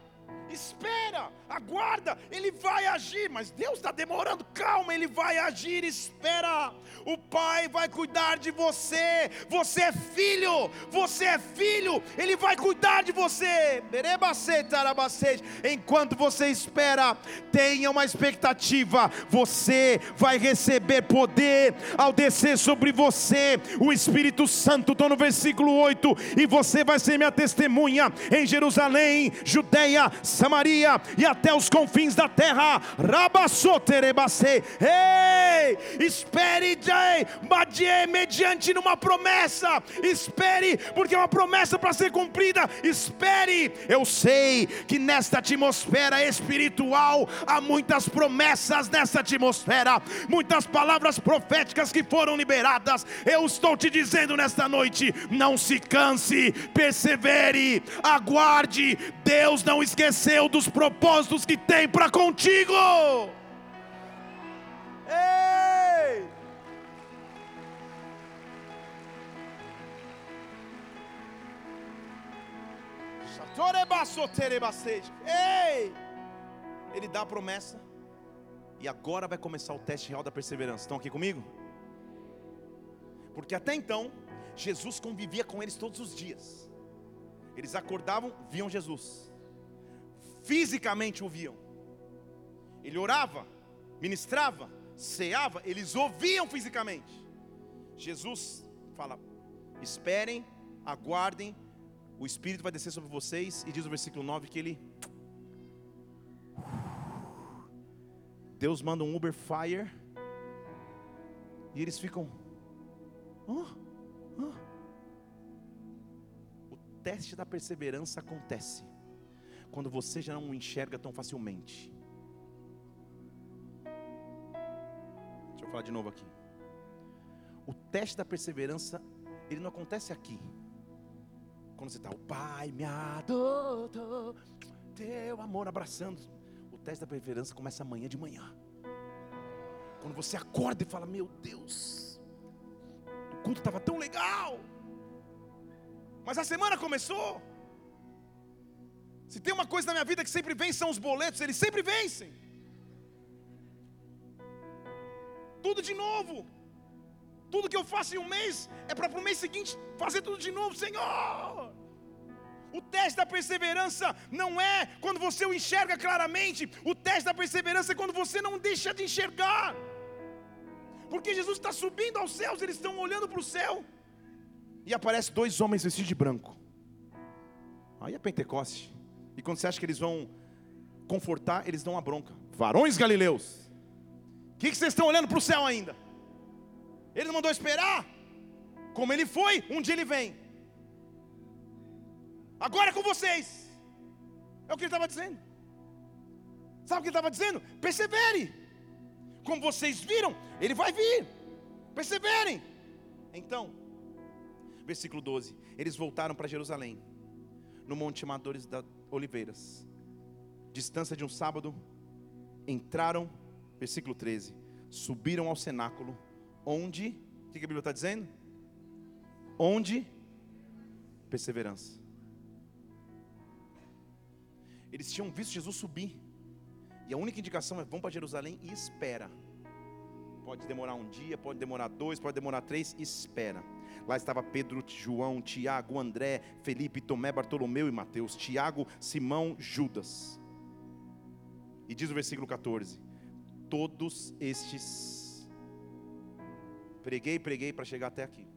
espera, aguarda, Ele vai agir, mas Deus está demorando, calma, Ele vai agir, espera. O Pai vai cuidar de você, você é filho, você é filho, Ele vai cuidar de você. Enquanto você espera, tenha uma expectativa, você vai receber poder ao descer sobre você, o Espírito Santo, estou no versículo 8, e você vai ser minha testemunha em Jerusalém, Judeia, Samaria e até os confins da terra. Rabassoterebase. Ei, espere, Badie, mediante numa promessa. Espere, porque é uma promessa para ser cumprida. Espere. Eu sei que nesta atmosfera espiritual há muitas promessas nessa atmosfera, muitas palavras proféticas que foram liberadas. Eu estou te dizendo nesta noite: não se canse, persevere, aguarde. Deus não esqueceu esqueceu dos propósitos que tem para contigo. Ei! Ei! Ele dá a promessa. E agora vai começar o teste real da perseverança. Estão aqui comigo? Porque até então, Jesus convivia com eles todos os dias. Eles acordavam, viam Jesus fisicamente ouviam. Ele orava, ministrava, ceava, eles ouviam fisicamente. Jesus fala: esperem, aguardem, o Espírito vai descer sobre vocês, e diz o versículo 9 que ele. Deus manda um Uber Fire, e eles ficam. Oh, oh. O teste da perseverança acontece quando você já não enxerga tão facilmente. Deixa eu falar de novo aqui. O teste da perseverança, ele não acontece aqui. Quando você está, o Pai me adotou, teu amor abraçando. O teste da perseverança começa amanhã de manhã. Quando você acorda e fala, meu Deus, o culto estava tão legal. Mas a semana começou. Se tem uma coisa na minha vida que sempre vem, são os boletos, eles sempre vencem. Tudo de novo. Tudo que eu faço em um mês é para o mês seguinte fazer tudo de novo, Senhor. O teste da perseverança não é quando você o enxerga claramente, o teste da perseverança é quando você não deixa de enxergar. Porque Jesus está subindo aos céus, eles estão olhando para o céu, e aparece dois homens vestidos de branco. Aí é Pentecoste. E quando você acha que eles vão confortar, eles dão uma bronca. Varões galileus, o que, que vocês estão olhando para o céu ainda? Ele não mandou esperar. Como ele foi, um dia ele vem. Agora é com vocês. É o que ele estava dizendo. Sabe o que ele estava dizendo? Persevere. Como vocês viram, ele vai vir. Perseverem. Então, versículo 12: Eles voltaram para Jerusalém, no Monte Amadores das Oliveiras, distância de um sábado, entraram, versículo 13, subiram ao cenáculo, onde, o que a Bíblia está dizendo? Onde? Perseverança. Eles tinham visto Jesus subir. E a única indicação é: vão para Jerusalém e espera. Pode demorar um dia, pode demorar dois, pode demorar três, espera. Lá estava Pedro, João, Tiago, André, Felipe, Tomé, Bartolomeu e Mateus, Tiago, Simão, Judas. E diz o versículo 14: Todos estes. Preguei, preguei para chegar até aqui.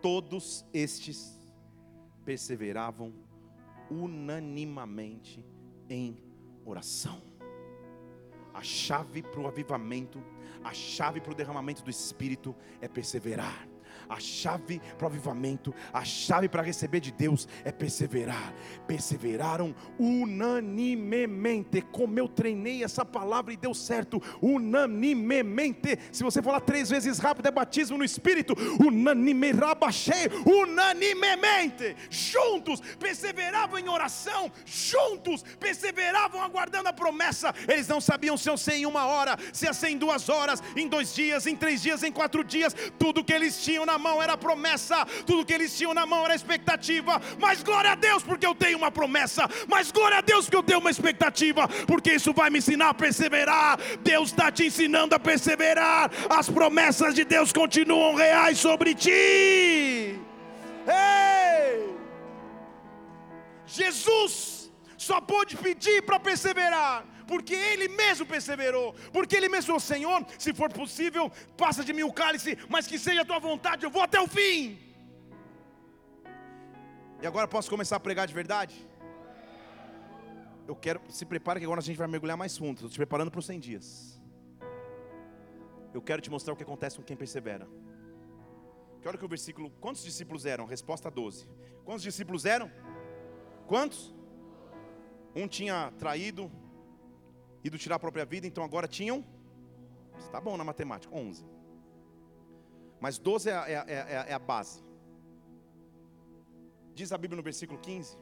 Todos estes perseveravam unanimamente em oração. A chave para o avivamento, a chave para o derramamento do Espírito é perseverar a chave para o avivamento, a chave para receber de Deus é perseverar. Perseveraram unanimemente. Como eu treinei essa palavra e deu certo, unanimemente. Se você falar três vezes rápido, é batismo no Espírito. Unanime, rabachei, unanimemente. Juntos, perseveravam em oração. Juntos, perseveravam aguardando a promessa. Eles não sabiam se eu sei em uma hora, se ia ser em duas horas, em dois dias, em três dias, em quatro dias. Tudo que eles tinham na na mão era promessa, tudo que eles tinham na mão era expectativa. Mas glória a Deus, porque eu tenho uma promessa. Mas glória a Deus, porque eu tenho uma expectativa, porque isso vai me ensinar a perseverar. Deus está te ensinando a perseverar. As promessas de Deus continuam reais sobre ti. Ei! Jesus só pôde pedir para perseverar porque ele mesmo perseverou, porque ele mesmo Senhor, se for possível, passa de mim o cálice, mas que seja a tua vontade, eu vou até o fim. E agora posso começar a pregar de verdade? Eu quero, se prepara que agora a gente vai mergulhar mais fundo. Estou te preparando para os 100 dias. Eu quero te mostrar o que acontece com quem persevera. Que hora que o versículo, quantos discípulos eram? Resposta 12. Quantos discípulos eram? Quantos? Um tinha traído, ido tirar a própria vida, então agora tinham, está bom na matemática, 11. Mas 12 é, é, é, é a base. Diz a Bíblia no versículo 15,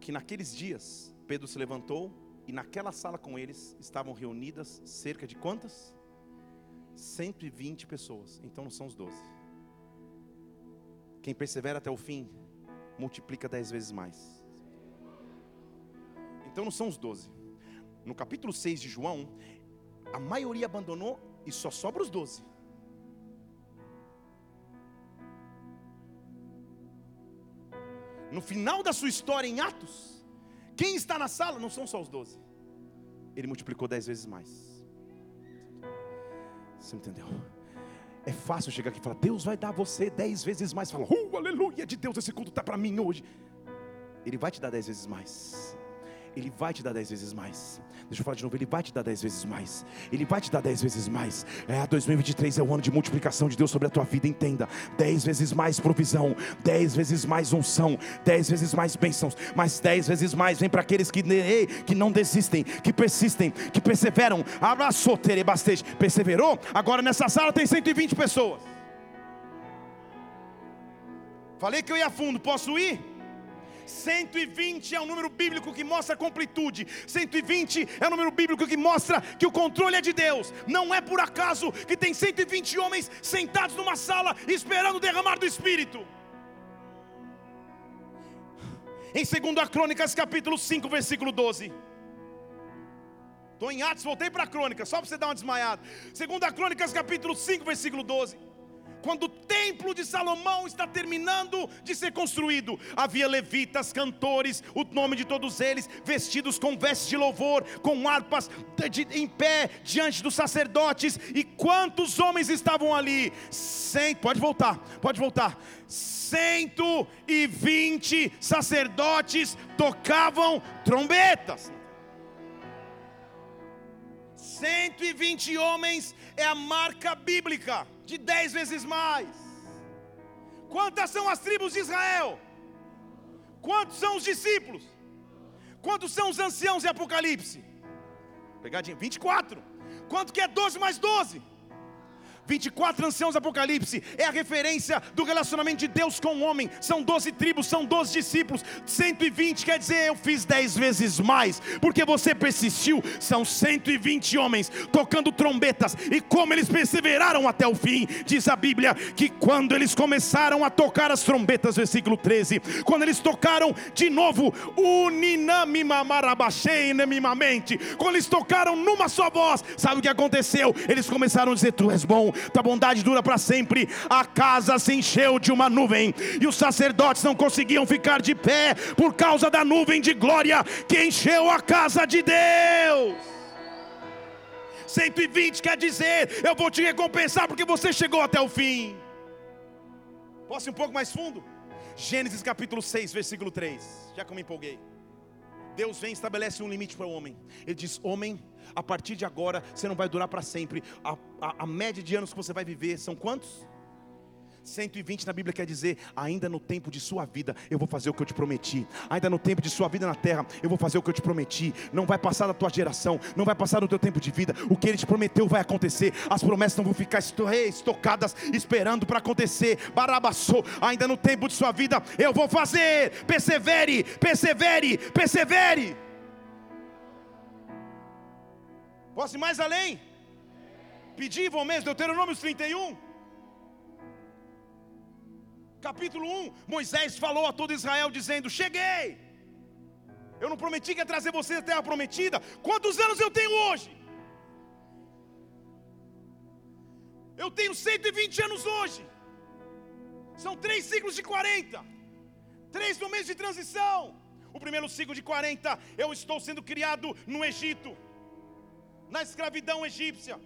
que naqueles dias Pedro se levantou e naquela sala com eles estavam reunidas cerca de quantas? 120 pessoas, então não são os 12. Quem persevera até o fim, multiplica 10 vezes mais. Então não são os 12 no capítulo 6 de João, a maioria abandonou e só sobra os doze. No final da sua história em Atos, quem está na sala não são só os doze. Ele multiplicou dez vezes mais. Você entendeu? É fácil chegar aqui e falar, Deus vai dar você dez vezes mais. Fala, uh, aleluia de Deus, esse culto está para mim hoje. Ele vai te dar dez vezes mais. Ele vai te dar dez vezes mais. Deixa eu falar de novo, Ele vai te dar dez vezes mais. Ele vai te dar dez vezes mais. É, 2023 é o ano de multiplicação de Deus sobre a tua vida, entenda. Dez vezes mais provisão, dez vezes mais unção, dez vezes mais bênçãos, mas dez vezes mais vem para aqueles que, que não desistem, que persistem, que perseveram. Abraçou, bastante. Perseverou? Agora nessa sala tem 120 pessoas. Falei que eu ia fundo, posso ir? 120 é um número bíblico que mostra completude. 120 é um número bíblico que mostra que o controle é de Deus. Não é por acaso que tem 120 homens sentados numa sala esperando o derramar do Espírito. Em 2 Crônicas, capítulo 5, versículo 12. Estou em Atos, voltei para a crônica, só para você dar uma desmaiada. Segunda Crônicas, capítulo 5, versículo 12 quando o templo de Salomão está terminando de ser construído, havia levitas, cantores, o nome de todos eles, vestidos com vestes de louvor, com harpas de, em pé diante dos sacerdotes. E quantos homens estavam ali? Cem, pode voltar, pode voltar. 120 sacerdotes tocavam trombetas. 120 homens é a marca bíblica de dez vezes mais. Quantas são as tribos de Israel? Quantos são os discípulos? Quantos são os anciãos em Apocalipse? Pegadinha, 24. Quanto que é 12 mais 12? 24 anciãos Apocalipse é a referência do relacionamento de Deus com o homem. São 12 tribos, são 12 discípulos. 120 quer dizer eu fiz 10 vezes mais, porque você persistiu. São 120 homens tocando trombetas, e como eles perseveraram até o fim, diz a Bíblia que quando eles começaram a tocar as trombetas, versículo 13, quando eles tocaram de novo, uninamimamarabaxeinamimamente, quando eles tocaram numa só voz, sabe o que aconteceu? Eles começaram a dizer: Tu és bom, tua bondade dura para sempre. A casa se encheu de uma nuvem, e os sacerdotes não conseguiam ficar de pé por causa da nuvem de glória que encheu a casa de Deus. 120 quer dizer, eu vou te recompensar porque você chegou até o fim. Posso ir um pouco mais fundo? Gênesis capítulo 6, versículo 3. Já que eu me empolguei. Deus vem e estabelece um limite para o homem. Ele diz: Homem, a partir de agora você não vai durar para sempre. A, a, a, média de anos que você vai viver são quantos? 120 na Bíblia quer dizer, ainda no tempo de sua vida, eu vou fazer o que eu te prometi. Ainda no tempo de sua vida na terra, eu vou fazer o que eu te prometi. Não vai passar da tua geração, não vai passar do teu tempo de vida. O que ele te prometeu vai acontecer. As promessas não vão ficar estocadas esperando para acontecer. Barabassou, ainda no tempo de sua vida, eu vou fazer. Persevere, persevere, persevere. Posso ir mais além? Pedir, vou mesmo, Deuteronômio 31 capítulo 1, Moisés falou a todo Israel dizendo: Cheguei. Eu não prometi que ia trazer vocês à terra prometida. Quantos anos eu tenho hoje? Eu tenho 120 anos hoje. São três ciclos de 40. Três momentos de transição. O primeiro ciclo de 40, eu estou sendo criado no Egito, na escravidão egípcia.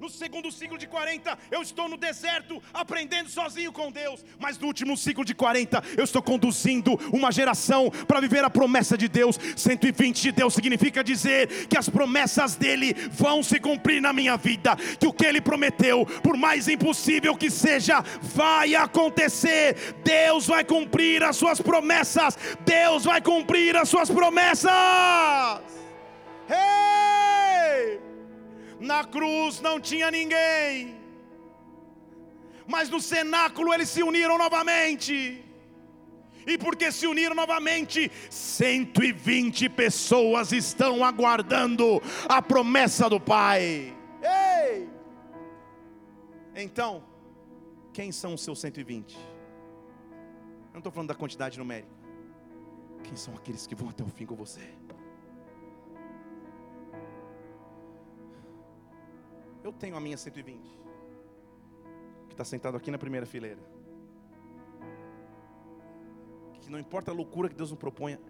No segundo ciclo de 40, eu estou no deserto aprendendo sozinho com Deus. Mas no último ciclo de 40, eu estou conduzindo uma geração para viver a promessa de Deus. 120 de Deus significa dizer que as promessas dele vão se cumprir na minha vida. Que o que ele prometeu, por mais impossível que seja, vai acontecer. Deus vai cumprir as suas promessas. Deus vai cumprir as suas promessas. Na cruz não tinha ninguém, mas no cenáculo eles se uniram novamente. E porque se uniram novamente, 120 pessoas estão aguardando a promessa do Pai. Ei! Então, quem são os seus 120? Eu não estou falando da quantidade numérica. Quem são aqueles que vão até o fim com você? Eu tenho a minha 120, que está sentado aqui na primeira fileira. Que não importa a loucura que Deus nos proponha,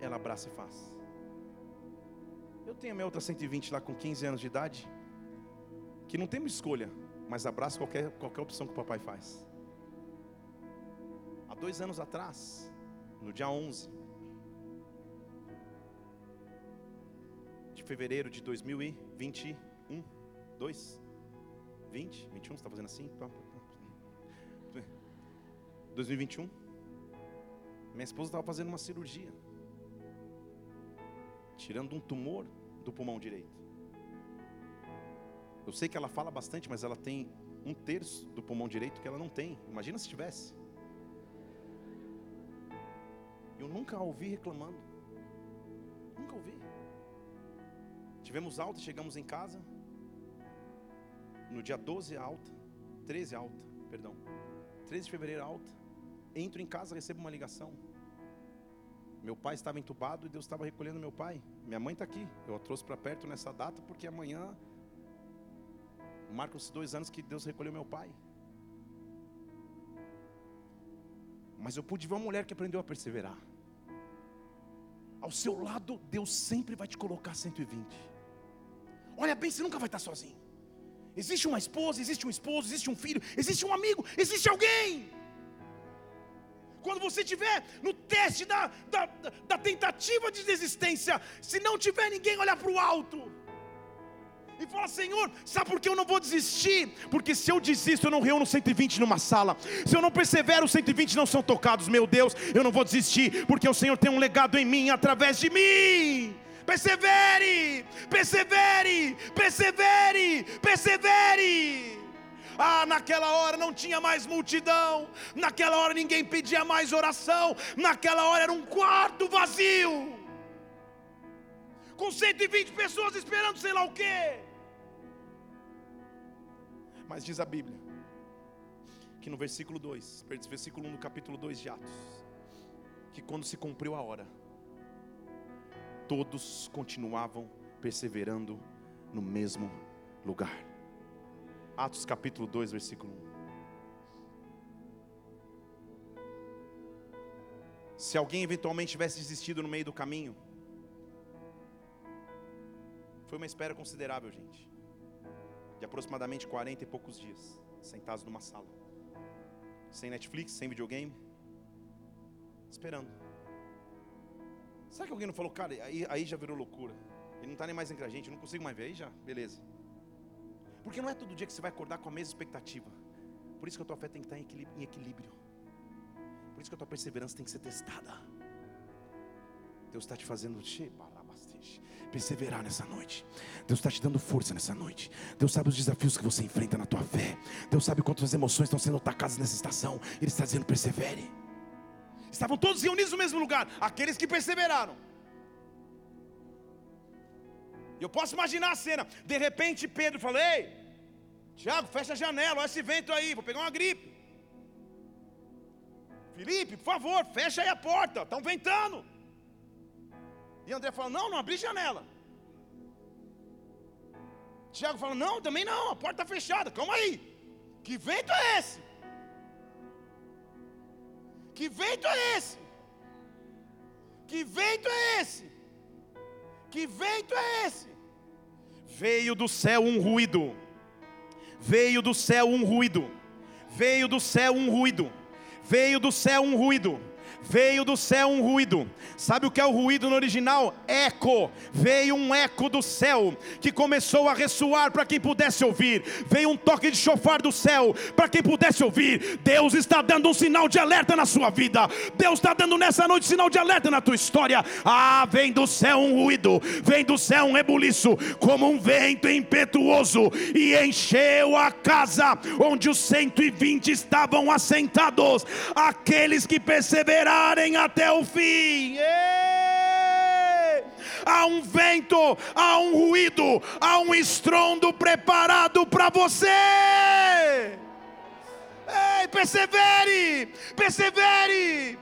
ela abraça e faz. Eu tenho a minha outra 120 lá com 15 anos de idade, que não tem escolha, mas abraça qualquer, qualquer opção que o papai faz. Há dois anos atrás, no dia 11 de fevereiro de 2021, 2, 20, 21, você está fazendo assim? 2021. Minha esposa estava fazendo uma cirurgia, tirando um tumor do pulmão direito. Eu sei que ela fala bastante, mas ela tem um terço do pulmão direito que ela não tem. Imagina se tivesse. Eu nunca a ouvi reclamando. Nunca ouvi. Tivemos alta, chegamos em casa, no dia 12 alta, 13 alta, perdão, 13 de fevereiro alta, entro em casa, recebo uma ligação. Meu pai estava entubado e Deus estava recolhendo meu pai. Minha mãe está aqui. Eu a trouxe para perto nessa data porque amanhã marcam os dois anos que Deus recolheu meu pai. Mas eu pude ver uma mulher que aprendeu a perseverar. Ao seu lado, Deus sempre vai te colocar 120. Olha bem, você nunca vai estar sozinho. Existe uma esposa, existe um esposo, existe um filho, existe um amigo, existe alguém. Quando você estiver no teste da, da, da tentativa de desistência, se não tiver ninguém, olhar para o alto e fala: Senhor, sabe por que eu não vou desistir? Porque se eu desisto, eu não reúno 120 numa sala. Se eu não persevero, os 120 não são tocados. Meu Deus, eu não vou desistir, porque o Senhor tem um legado em mim através de mim. Persevere, persevere, persevere, persevere. Ah, naquela hora não tinha mais multidão, naquela hora ninguém pedia mais oração, naquela hora era um quarto vazio, com 120 pessoas esperando sei lá o quê. Mas diz a Bíblia, que no versículo 2, versículo 1 do capítulo 2 de Atos, que quando se cumpriu a hora, todos continuavam perseverando no mesmo lugar. Atos capítulo 2, versículo 1. Se alguém eventualmente tivesse desistido no meio do caminho, foi uma espera considerável, gente, de aproximadamente 40 e poucos dias, sentados numa sala, sem Netflix, sem videogame, esperando. Será que alguém não falou, cara, aí, aí já virou loucura? Ele não está nem mais entre a gente, não consigo mais ver, aí já, beleza. Porque não é todo dia que você vai acordar com a mesma expectativa. Por isso que a tua fé tem que estar em equilíbrio. Por isso que a tua perseverança tem que ser testada. Deus está te fazendo perseverar nessa noite. Deus está te dando força nessa noite. Deus sabe os desafios que você enfrenta na tua fé. Deus sabe quantas emoções estão sendo atacadas nessa estação. Ele está dizendo: persevere. Estavam todos reunidos no mesmo lugar, aqueles que perseveraram. Eu posso imaginar a cena. De repente Pedro falou: Ei, Tiago, fecha a janela, olha esse vento aí, vou pegar uma gripe. Felipe, por favor, fecha aí a porta, estão ventando. E André fala: Não, não abri janela. Tiago fala: Não, também não, a porta está fechada, calma aí. Que vento é esse? Que vento é esse? Que vento é esse? Que vento é esse? Veio do céu um ruído. Veio do céu um ruído. Veio do céu um ruído. Veio do céu um ruído veio do céu um ruído. Sabe o que é o ruído no original? Eco. Veio um eco do céu que começou a ressoar para quem pudesse ouvir. Veio um toque de chofar do céu para quem pudesse ouvir. Deus está dando um sinal de alerta na sua vida. Deus está dando nessa noite sinal de alerta na tua história. Ah, vem do céu um ruído, vem do céu um rebuliço, como um vento impetuoso, e encheu a casa onde os 120 estavam assentados. Aqueles que perseveraram chegarem até o fim. Há um vento, há um ruído, há um estrondo preparado para você. Ei, persevere, persevere.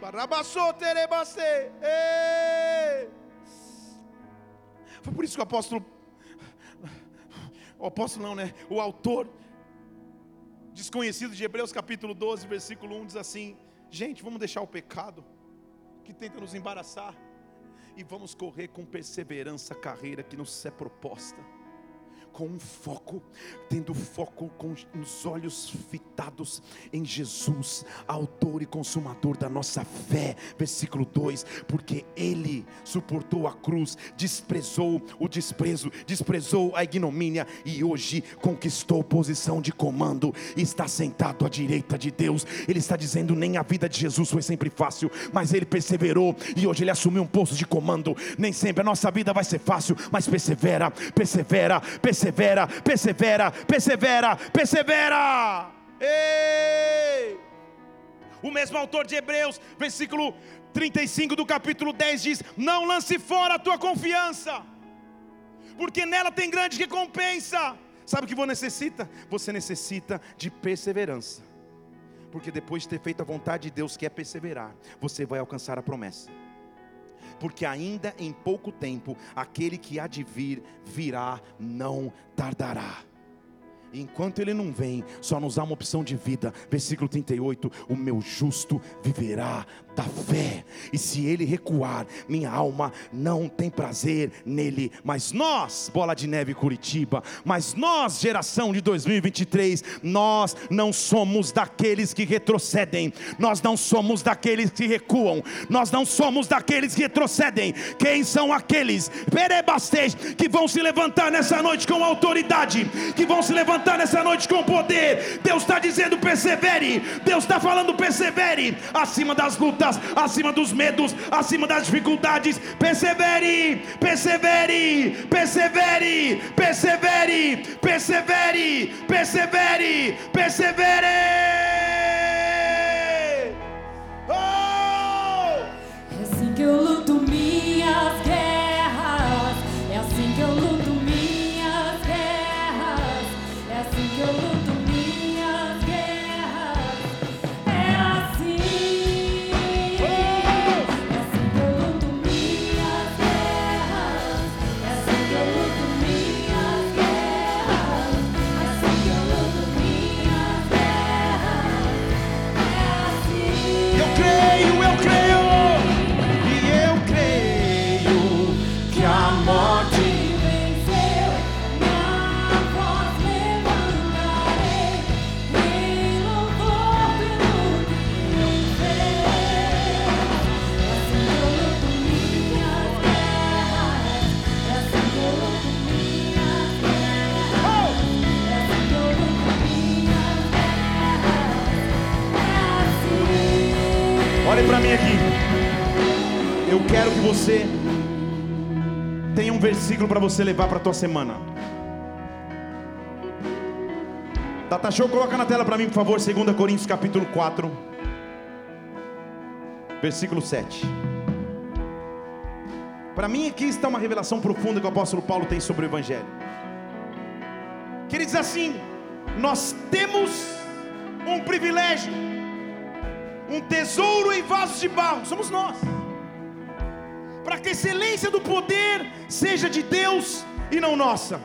Ei. Foi por isso que o apóstolo, o apóstolo não, né? O autor desconhecido de Hebreus capítulo 12, versículo 1 diz assim: Gente, vamos deixar o pecado que tenta nos embaraçar e vamos correr com perseverança a carreira que nos é proposta com um foco, tendo foco com os olhos fitados em Jesus, autor e consumador da nossa fé. Versículo 2: Porque Ele suportou a cruz, desprezou o desprezo, desprezou a ignomínia e hoje conquistou posição de comando, está sentado à direita de Deus. Ele está dizendo: nem a vida de Jesus foi sempre fácil, mas ele perseverou e hoje ele assumiu um posto de comando. Nem sempre a nossa vida vai ser fácil, mas persevera, persevera, persevera persevera, persevera, persevera, persevera. Ei! O mesmo autor de Hebreus, versículo 35 do capítulo 10 diz: Não lance fora a tua confiança, porque nela tem grande recompensa. Sabe o que você necessita? Você necessita de perseverança, porque depois de ter feito a vontade de Deus, que é perseverar, você vai alcançar a promessa. Porque ainda em pouco tempo aquele que há de vir virá, não tardará. Enquanto ele não vem, só nos dá uma opção de vida. Versículo 38: O meu justo viverá da fé, e se ele recuar, minha alma não tem prazer nele. Mas nós, Bola de Neve Curitiba, mas nós, geração de 2023, nós não somos daqueles que retrocedem, nós não somos daqueles que recuam, nós não somos daqueles que retrocedem. Quem são aqueles, perebastej, que vão se levantar nessa noite com autoridade, que vão se levantar nessa noite com poder? Deus está dizendo: persevere, Deus está falando: persevere, acima das lutas acima dos medos, acima das dificuldades. Persevere, persevere, persevere, persevere, persevere, persevere, persevere. Oh! É assim que eu luto quero que você tenha um versículo para você levar para a tua semana. Data Show, coloca na tela para mim, por favor, 2 Coríntios capítulo 4, versículo 7. Para mim aqui está uma revelação profunda que o apóstolo Paulo tem sobre o evangelho. Que ele diz assim: Nós temos um privilégio um tesouro em vasos de barro, somos nós. Que a excelência do poder seja de Deus e não nossa.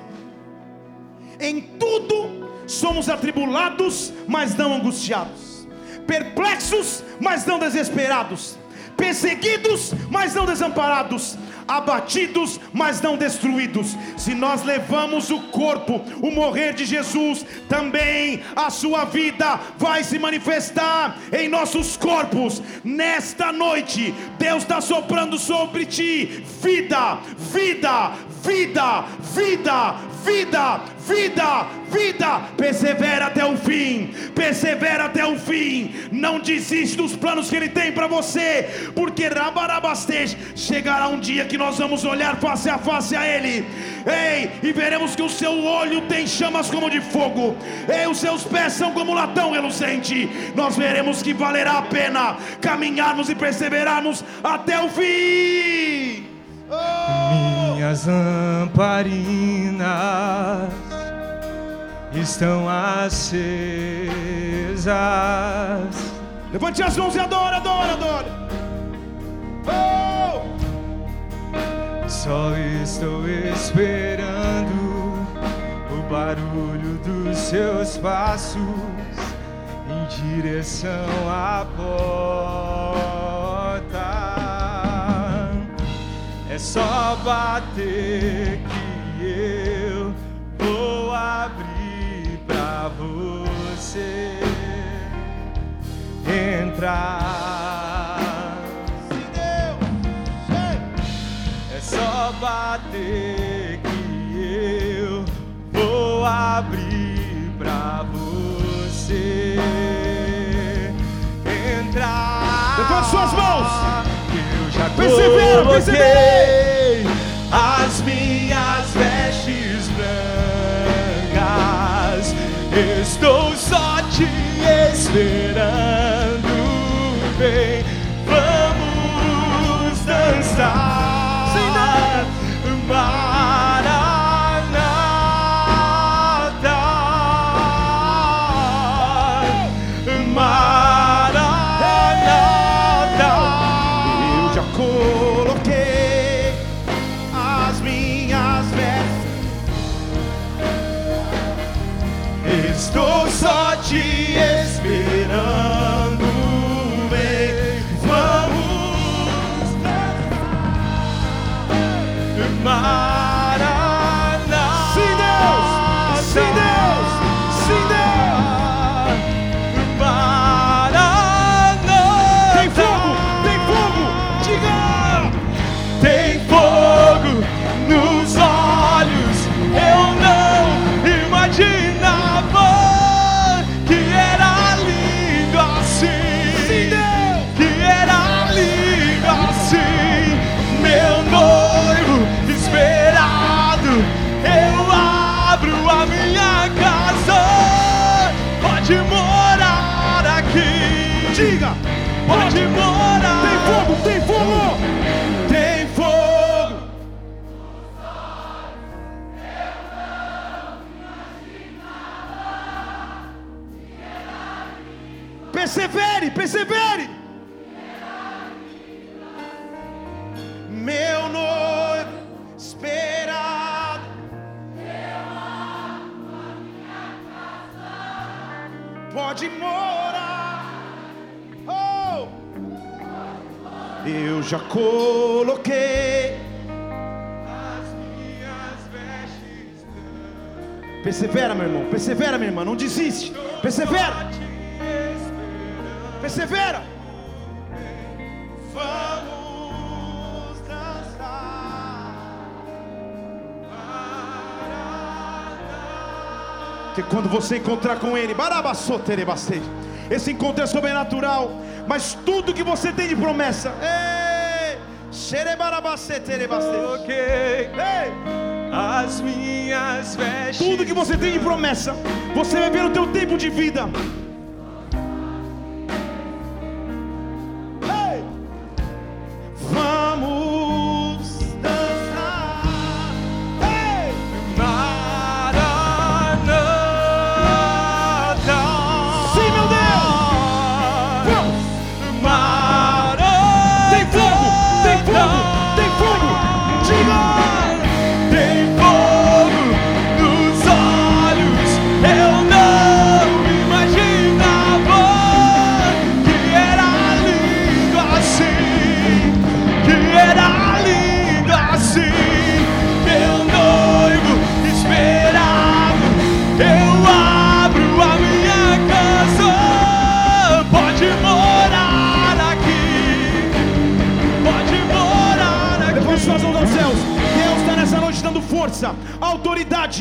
Em tudo somos atribulados, mas não angustiados. Perplexos, mas não desesperados. Perseguidos, mas não desamparados. Abatidos, mas não destruídos. Se nós levamos o corpo, o morrer de Jesus, também a sua vida vai se manifestar em nossos corpos. Nesta noite, Deus está soprando sobre ti vida, vida, vida, vida, vida, vida, vida. Persevera até o fim, persevera até o fim. Não desiste dos planos que Ele tem para você, porque Rabarabastej chegará um dia que nós vamos olhar face a face a Ele. Ei, e veremos que o seu olho tem chamas como de fogo, ei, os seus pés são como latão reluzente. Nós veremos que valerá a pena caminharmos e perseverarmos até o fim. Oh! Minhas lamparinas estão acesas. Levante as mãos e adora, adora, adora. Oh! Só estou esperando o barulho dos seus passos em direção à porta. Só bater que eu vou abrir pra você entrar. É só bater que eu vou abrir pra você entrar. Levante suas mãos. Persevera, persevera. as minhas vestes brancas. Estou só te esperando. Vem, vamos dançar. Já coloquei As minhas vestes Persevera, meu irmão. Persevera, minha irmã. Não desiste. Persevera. Persevera. Vamos dançar. Que quando você encontrar com Ele, barabassoterebastei. esse encontro é sobrenatural. Mas tudo que você tem de promessa, xerebarabaceterebastei. Coloquei ei, as minhas vestes. tudo que você tem de promessa, você vai ver no teu tempo de vida.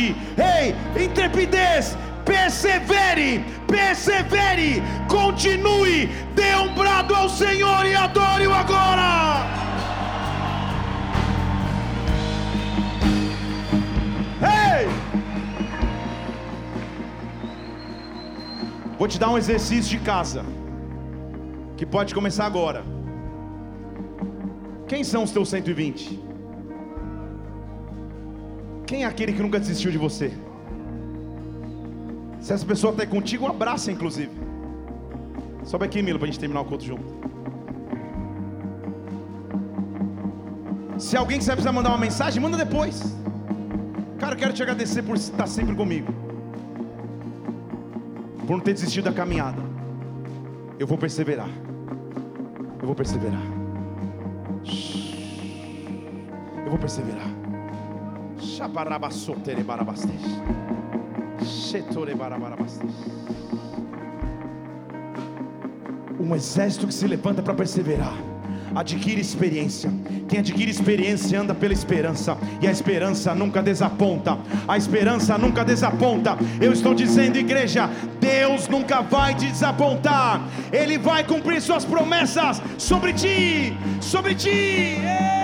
Autoridade, ei, intrepidez. Persevere, persevere, continue, dê um brado ao Senhor e adore-o agora. Ei! Vou te dar um exercício de casa, que pode começar agora. Quem são os teus 120? Quem é aquele que nunca desistiu de você? Se essa pessoa está contigo, abraça inclusive. Sobe aqui, Milo, para a gente terminar o culto junto. Se alguém quiser precisar mandar uma mensagem, manda depois. Cara, eu quero te agradecer por estar sempre comigo. Por não ter desistido da caminhada. Eu vou perseverar. Eu vou perseverar. Eu vou perseverar. Um exército que se levanta para perseverar. Adquire experiência. Quem adquire experiência anda pela esperança. E a esperança nunca desaponta. A esperança nunca desaponta. Eu estou dizendo, igreja, Deus nunca vai te desapontar. Ele vai cumprir suas promessas sobre ti. Sobre ti. E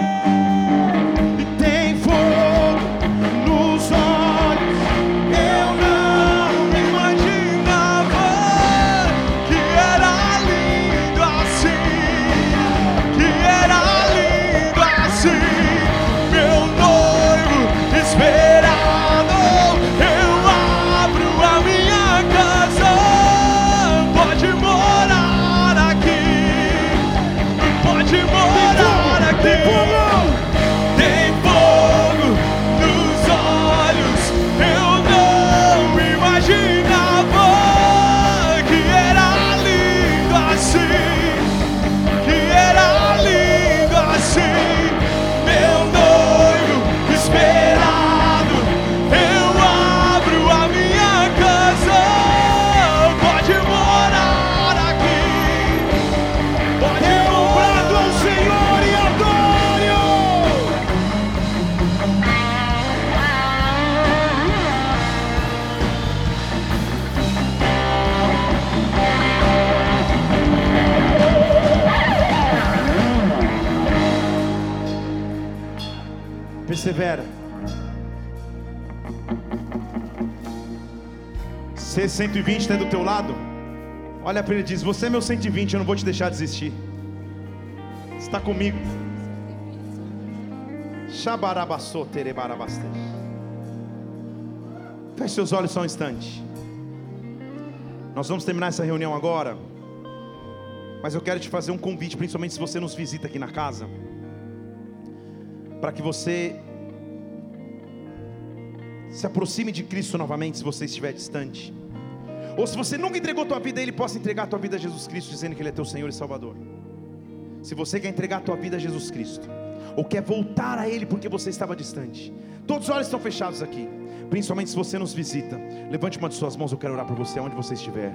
Se 120 está do teu lado, olha para ele e diz: Você é meu 120, eu não vou te deixar desistir. Está comigo. Feche seus olhos só um instante. Nós vamos terminar essa reunião agora. Mas eu quero te fazer um convite, principalmente se você nos visita aqui na casa, para que você se aproxime de Cristo novamente, se você estiver distante. Ou se você nunca entregou tua vida a Ele, possa entregar a tua vida a Jesus Cristo, dizendo que Ele é teu Senhor e Salvador. Se você quer entregar a tua vida a Jesus Cristo, ou quer voltar a Ele porque você estava distante, todos os olhos estão fechados aqui, principalmente se você nos visita. Levante uma de suas mãos, eu quero orar por você, onde você estiver.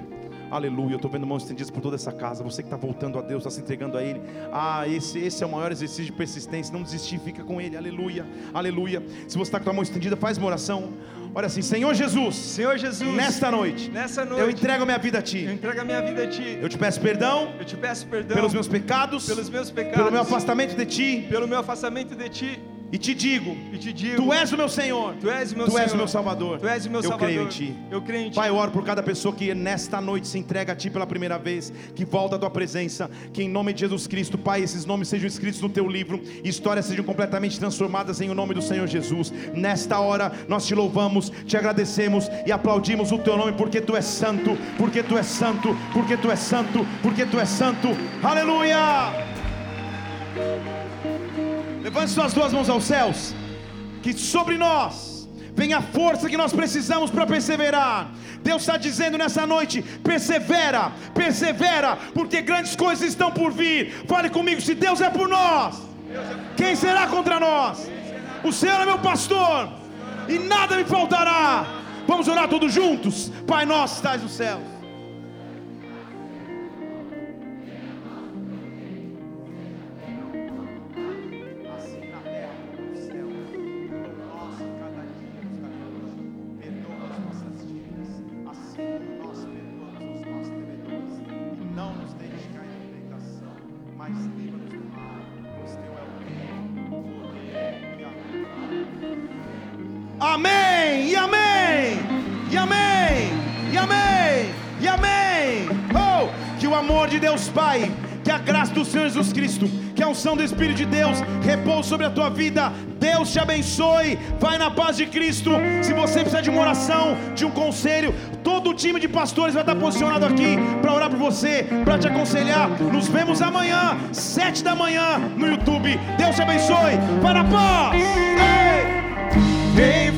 Aleluia, eu estou vendo mãos estendidas por toda essa casa. Você que está voltando a Deus, está se entregando a Ele. Ah, esse, esse é o maior exercício de persistência. Não desistir, fica com Ele. Aleluia, aleluia. Se você está com a mão estendida, faz uma oração. Olha assim, Senhor Jesus, Senhor Jesus, nesta noite, nessa noite, eu entrego a minha vida a eu Ti. entrego a minha vida a Ti. Eu te peço perdão Eu te peço perdão pelos meus pecados, pelos meus pecados, pelo meu afastamento de Ti. pelo meu afastamento de Ti. E te digo, E te digo, Tu és o meu Senhor. Tu és o meu Tu és o meu Salvador. Tu és o meu eu Salvador. creio em Ti. Eu creio em Ti. Pai, eu oro por cada pessoa que nesta noite se entrega a Ti pela primeira vez, que volta à Tua presença, que em nome de Jesus Cristo, Pai, esses nomes sejam escritos no Teu livro, e histórias sejam completamente transformadas em o nome do Senhor Jesus. Nesta hora, nós te louvamos, te agradecemos e aplaudimos o Teu nome, porque Tu és santo, porque Tu és santo, porque Tu és santo, porque Tu és santo. Aleluia! Levante suas duas mãos aos céus que sobre nós venha a força que nós precisamos para perseverar. Deus está dizendo nessa noite: persevera, persevera, porque grandes coisas estão por vir. Fale comigo: se Deus é por nós, quem será contra nós? O Senhor é meu pastor e nada me faltará. Vamos orar todos juntos, Pai nosso, estás no céu. Deus Pai, que a graça do Senhor Jesus Cristo, que a unção do Espírito de Deus repouse sobre a tua vida. Deus te abençoe. Vai na paz de Cristo. Se você precisa de uma oração, de um conselho, todo o time de pastores vai estar posicionado aqui para orar por você, para te aconselhar. Nos vemos amanhã, sete da manhã, no YouTube. Deus te abençoe. Vai na paz. Ei! Em